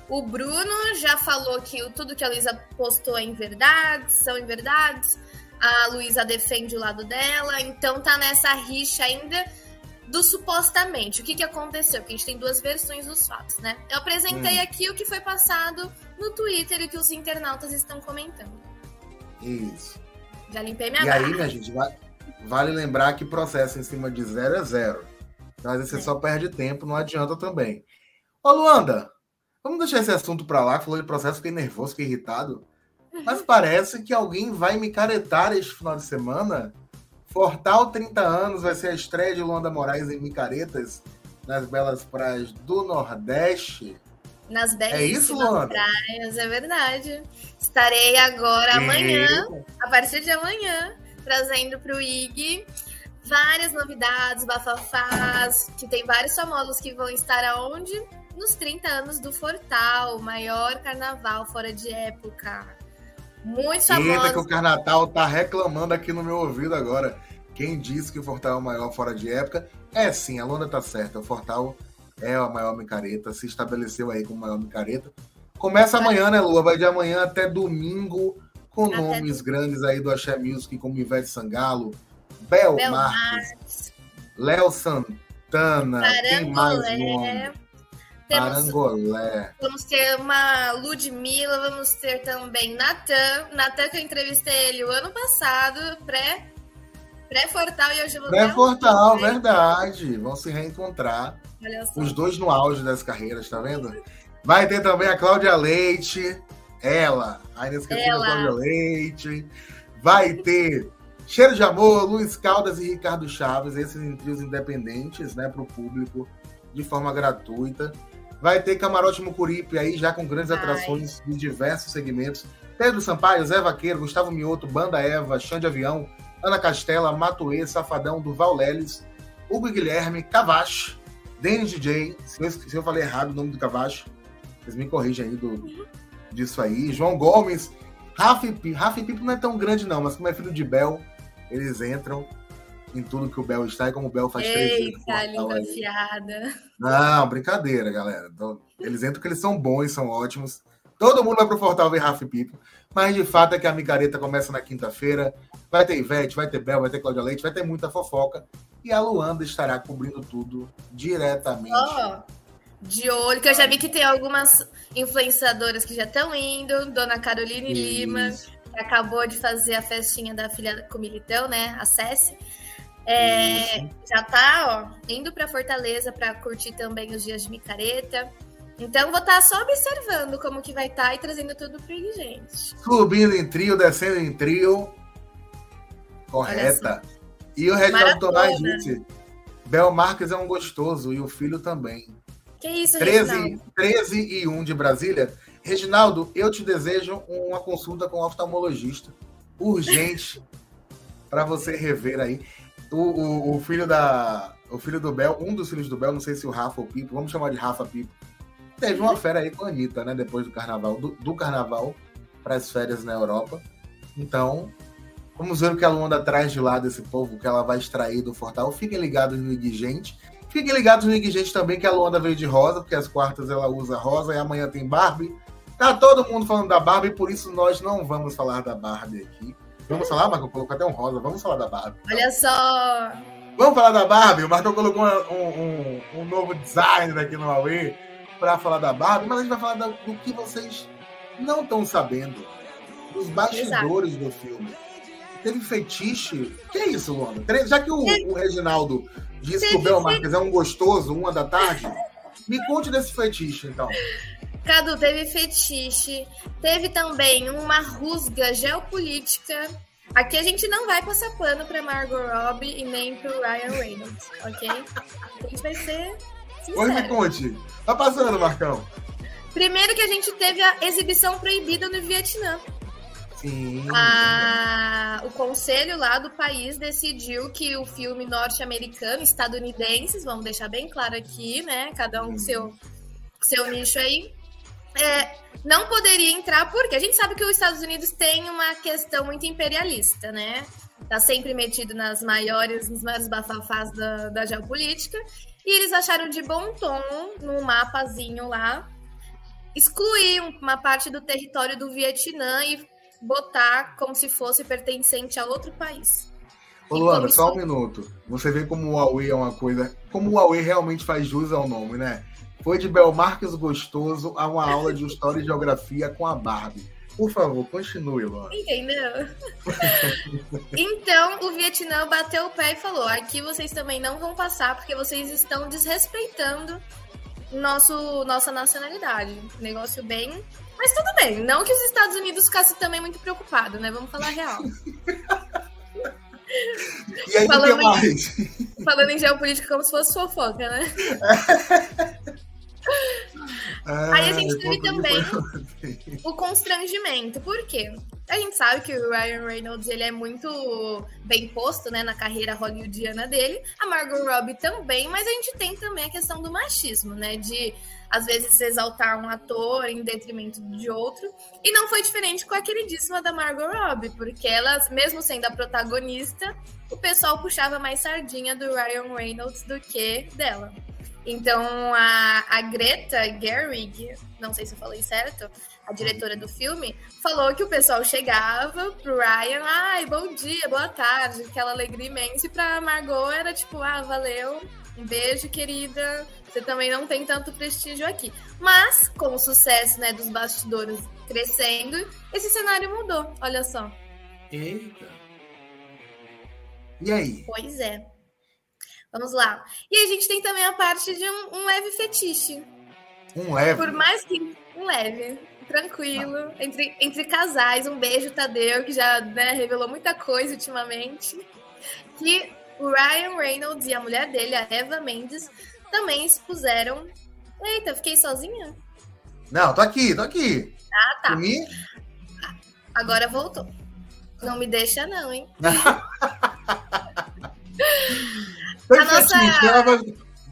o, Bruno já falou que o- tudo que a Luísa postou é em verdade, são em verdades. A Luísa defende o lado dela, então tá nessa rixa ainda do supostamente. O que, que aconteceu? Porque a gente tem duas versões dos fatos, né? Eu apresentei hum. aqui o que foi passado no Twitter e que os internautas estão comentando. Isso. Já limpei minha E barra. aí, minha gente, vale lembrar que processo em cima de zero é zero. Então, às vezes você é. só perde tempo, não adianta também. Ô, Luanda, vamos deixar esse assunto para lá. Falou de processo, fiquei nervoso, fiquei irritado. Mas parece que alguém vai me caretar este final de semana. Fortal 30 anos vai ser a estreia de Luanda Moraes em Micaretas, nas belas praias do Nordeste. Nas belíssimas é isso, Luanda? praias, é verdade. Estarei agora e... amanhã, a partir de amanhã, trazendo para o IG várias novidades, bafafás, que tem vários famosos que vão estar aonde? Nos 30 anos do Fortal, o maior carnaval fora de época. Muito famoso. Eita, que o Carnatal tá reclamando aqui no meu ouvido agora. Quem disse que o Fortal é o maior fora de época? É sim, a Lona tá certa. O Fortal é a maior micareta, se estabeleceu aí como maior micareta. Começa amanhã, né, Lua? Vai de amanhã até domingo, com até nomes grandes aí do Axé Music, como Ivete Sangalo, Bel, Bel Marques, Léo Santana, tem mais nome? Temos, Parangolé. Vamos ter uma Ludmilla, vamos ter também Natan. Natan, que eu entrevistei ele o ano passado, pré, pré-Fortal, e hoje eu vou Pré-Fortal, verdade. Vão se reencontrar. Os dois no auge das carreiras, tá vendo? Vai ter também a Cláudia Leite, ela, a inesquecível Cláudia Leite. Vai ter Cheiro de Amor, Luiz Caldas e Ricardo Chaves, esses em trios independentes, né, para o público, de forma gratuita. Vai ter Camarote Mucuripe aí, já com grandes Ai. atrações de diversos segmentos. Pedro Sampaio, Zé Vaqueiro, Gustavo Mioto, Banda Eva, Xande Avião, Ana Castela, Matuê, Safadão, Duval Leles, Hugo Guilherme, Cavache, Denis DJ, se eu, se eu falei errado o nome do Cavache, vocês me corrigem aí do, disso aí. João Gomes, Rafa e Pipo. Rafa e Pipo não é tão grande não, mas como é filho de Bel, eles entram em tudo que o Bel está e como o Bel faz três Eita, língua afiada. Não, brincadeira, galera. Então, eles entram que eles são bons, são ótimos. Todo mundo vai pro Fortal ver Rafa e Pipo. Mas de fato é que a micareta começa na quinta-feira. Vai ter Ivete, vai ter Bel, vai ter Cláudia Leite, vai ter muita fofoca. E a Luanda estará cobrindo tudo diretamente. Oh, de olho, que eu já vi que tem algumas influenciadoras que já estão indo. Dona Caroline Isso. Lima, que acabou de fazer a festinha da filha com o Militão, né? Acesse. É, já tá, ó, indo para Fortaleza para curtir também os dias de micareta. Então vou estar tá só observando como que vai estar tá e trazendo tudo para gente. Subindo em trio, descendo em trio. Correta. E o Reginaldo Tomás disse: Bel Marques é um gostoso e o filho também. Que isso, 13, Reginaldo? 13 e 1 de Brasília. Reginaldo, eu te desejo uma consulta com um oftalmologista. Urgente. para você rever aí o, o, o, filho da. O filho do Bel, um dos filhos do Bel, não sei se o Rafa ou o Pipo, vamos chamar de Rafa Pipo, teve uma fera aí com a Anitta, né? Depois do carnaval, do, do carnaval para as férias na Europa. Então, vamos ver o que a Luanda traz de lá desse povo que ela vai extrair do Fortal. Fiquem ligados no Igigente. Fiquem ligados no Igigente também, que a Luanda veio de rosa, porque as quartas ela usa rosa e amanhã tem Barbie. Tá todo mundo falando da Barbie, por isso nós não vamos falar da Barbie aqui. Vamos falar, Marco colocou até um rosa. Vamos falar da Barbie. Olha só. Vamos falar da Barbie. O Marco colocou um, um, um novo design aqui no Huawei para falar da Barbie, mas a gente vai falar do que vocês não estão sabendo. Dos bastidores Exato. do filme. Teve fetiche. Que é isso, Luana? Já que o, o Reginaldo disse que o Bel Marques é um gostoso, uma da tarde, me conte desse fetiche, então. Cadu, teve fetiche, teve também uma rusga geopolítica. Aqui a gente não vai passar pano para Margot Robbie e nem para Ryan Reynolds, ok? A gente vai ser sincero. Oi, me conte. Tá passando, Marcão? Primeiro que a gente teve a exibição proibida no Vietnã. Sim. A... O conselho lá do país decidiu que o filme norte-americano, estadunidenses, vamos deixar bem claro aqui, né? Cada um com seu, seu nicho aí, é, não poderia entrar, porque a gente sabe que os Estados Unidos tem uma questão muito imperialista, né? Tá sempre metido nas maiores, nos maiores bafafás da, da geopolítica. E eles acharam de bom tom, no mapazinho lá, excluir uma parte do território do Vietnã e botar como se fosse pertencente a outro país. Ô, Luana, só um minuto. Você vê como o Huawei é uma coisa. Como o Huawei realmente faz jus ao nome, né? Foi de Belmarques Gostoso a uma aula de História e Geografia com a Barbie. Por favor, continue, Luana. Entendeu? então, o Vietnã bateu o pé e falou: aqui vocês também não vão passar porque vocês estão desrespeitando nosso, nossa nacionalidade. Negócio bem. Mas tudo bem. Não que os Estados Unidos ficassem também muito preocupados, né? Vamos falar real. E aí, falando, mais? Em, falando em geopolítica como se fosse fofoca, né? Aí a gente teve também o constrangimento. Por quê? A gente sabe que o Ryan Reynolds ele é muito bem posto né, na carreira hollywoodiana dele. A Margot Robbie também, mas a gente tem também a questão do machismo, né? De às vezes exaltar um ator em detrimento de outro. E não foi diferente com a queridíssima da Margot Robbie, porque ela, mesmo sendo a protagonista, o pessoal puxava mais sardinha do Ryan Reynolds do que dela. Então a, a Greta Gerwig, não sei se eu falei certo, a diretora do filme, falou que o pessoal chegava pro Ryan, ai, bom dia, boa tarde, aquela alegria imensa, e pra Margot era tipo, ah, valeu, um beijo, querida, você também não tem tanto prestígio aqui. Mas, com o sucesso né, dos bastidores crescendo, esse cenário mudou, olha só. Eita. E aí? Pois é. Vamos lá. E a gente tem também a parte de um, um leve fetiche. Um leve? Por mais que. Um leve. Tranquilo. Ah. Entre, entre casais. Um beijo, Tadeu, que já né, revelou muita coisa ultimamente. Que o Ryan Reynolds e a mulher dele, a Eva Mendes, também expuseram. Eita, fiquei sozinha? Não, tô aqui, tô aqui. Ah, tá. Agora voltou. Não me deixa, não, hein? nossa...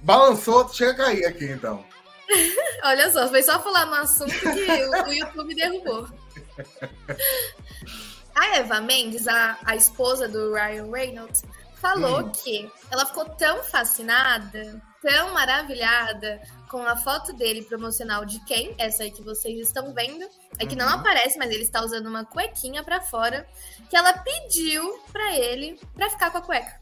balançou, chega a cair aqui, então. Olha só, foi só falar no assunto que o, YouTube derrubou. A Eva Mendes, a, a esposa do Ryan Reynolds, falou hum. que ela ficou tão fascinada, tão maravilhada com a foto dele promocional de quem? Essa aí que vocês estão vendo. É que uhum. não aparece, mas ele está usando uma cuequinha para fora, que ela pediu para ele para ficar com a cueca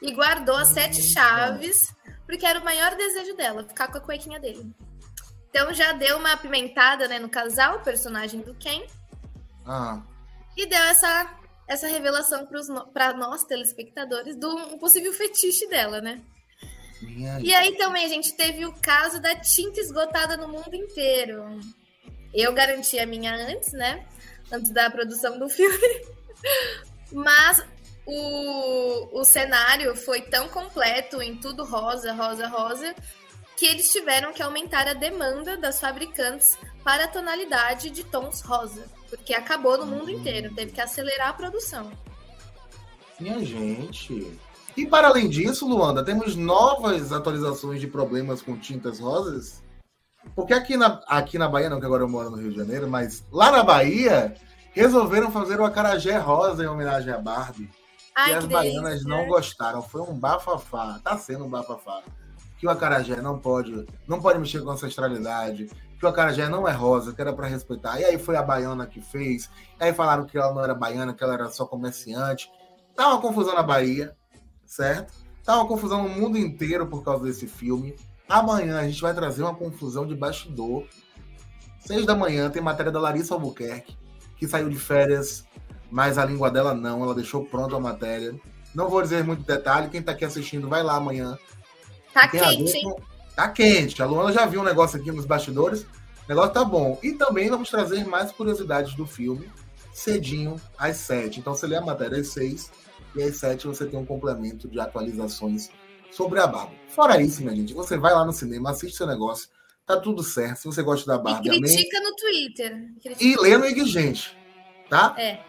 e guardou as sete chaves, porque era o maior desejo dela, ficar com a cuequinha dele. Então já deu uma apimentada né, no casal, o personagem do Ken. Ah. E deu essa, essa revelação para nós, telespectadores, do um possível fetiche dela, né? E aí também a gente teve o caso da tinta esgotada no mundo inteiro. Eu garanti a minha antes, né? Antes da produção do filme. Mas o, o cenário foi tão completo em tudo rosa, rosa, rosa, que eles tiveram que aumentar a demanda das fabricantes para a tonalidade de tons rosa, porque acabou no mundo inteiro, teve que acelerar a produção. Minha gente. E para além disso, Luanda, temos novas atualizações de problemas com tintas rosas? Porque aqui na, aqui na Bahia, não que agora eu moro no Rio de Janeiro, mas lá na Bahia, resolveram fazer o acarajé rosa em homenagem a Barbie. Ai, e as baianas delícia. não gostaram. Foi um bafafá. Tá sendo um bafafá. Que o acarajé não pode, não pode mexer com ancestralidade. Que o acarajé não é rosa, que era para respeitar. E aí foi a baiana que fez. Aí falaram que ela não era baiana, que ela era só comerciante. Tá uma confusão na Bahia, certo? Tá uma confusão no mundo inteiro por causa desse filme. Amanhã a gente vai trazer uma confusão de bastidor. Seis da manhã tem matéria da Larissa Albuquerque, que saiu de férias mas a língua dela não, ela deixou pronta a matéria. Não vou dizer muito detalhe, quem está aqui assistindo vai lá amanhã. Tá quente, com... Tá quente. A Luana já viu um negócio aqui nos bastidores. O negócio tá bom. E também vamos trazer mais curiosidades do filme cedinho às sete. Então você lê a matéria às seis e às sete você tem um complemento de atualizações sobre a barba. Fora isso, minha gente, você vai lá no cinema, assiste seu negócio, tá tudo certo. Se você gosta da barba, e critica amém. no Twitter. Critica. E lê no Ig Gente, tá? É.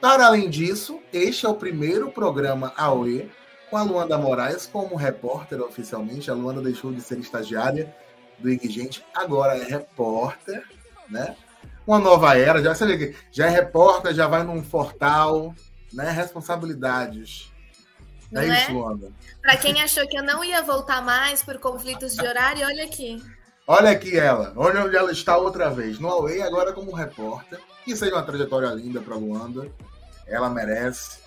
Para além disso, este é o primeiro programa AOE com a Luanda Moraes como repórter oficialmente. A Luanda deixou de ser estagiária do IG Gente, agora é repórter, né? Uma nova era, já, você já é repórter, já vai num portal, né? Responsabilidades. Não é, é isso, Luanda? Para quem achou que eu não ia voltar mais por conflitos de horário, olha aqui. Olha aqui ela, olha onde ela está outra vez, no AOE, agora como repórter. Que seja uma trajetória linda para Luanda ela merece.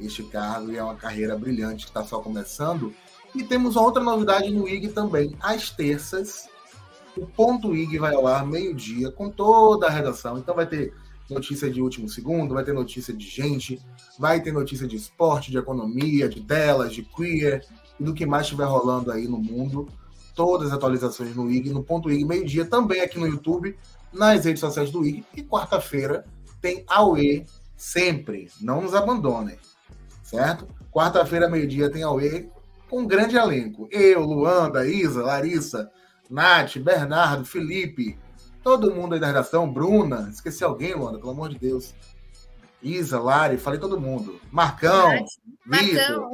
Este cargo e é uma carreira brilhante que está só começando. E temos outra novidade no IG também. Às terças, o Ponto IG vai ao ar meio-dia com toda a redação. Então vai ter notícia de último segundo, vai ter notícia de gente, vai ter notícia de esporte, de economia, de telas, de queer e do que mais estiver rolando aí no mundo. Todas as atualizações no IG, no Ponto IG, meio-dia, também aqui no YouTube, nas redes sociais do IG. E quarta-feira tem Aue sempre. Não nos abandonem, certo? Quarta-feira, meio-dia, tem Aue com um grande elenco. Eu, Luanda, Isa, Larissa, Nath, Bernardo, Felipe, todo mundo aí da redação, Bruna, esqueci alguém, Luanda, pelo amor de Deus. Isa, Lari, falei todo mundo. Marcão, Vitor.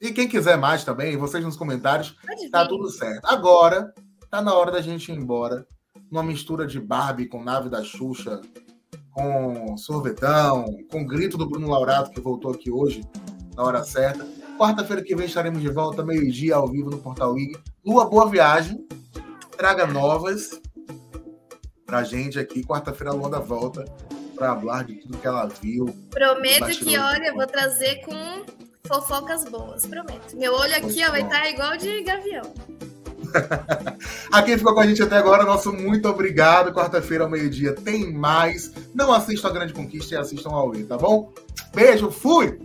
E quem quiser mais também, vocês nos comentários, tá tudo certo. Agora, tá na hora da gente ir embora. Uma mistura de Barbie com nave da Xuxa, com sorvetão, com grito do Bruno Laurato, que voltou aqui hoje, na hora certa. Quarta-feira que vem estaremos de volta, meio-dia, ao vivo no Portal IG. Lua, boa viagem. Traga novas pra gente aqui. Quarta-feira a Luanda volta para falar de tudo que ela viu. Prometo que, olha, eu vou trazer com fofocas boas, prometo. Meu olho aqui ó, vai estar tá igual de gavião. a quem ficou com a gente até agora, nosso muito obrigado. Quarta-feira ao meio-dia tem mais. Não assistam a Grande Conquista e assistam ao E, tá bom? Beijo, fui!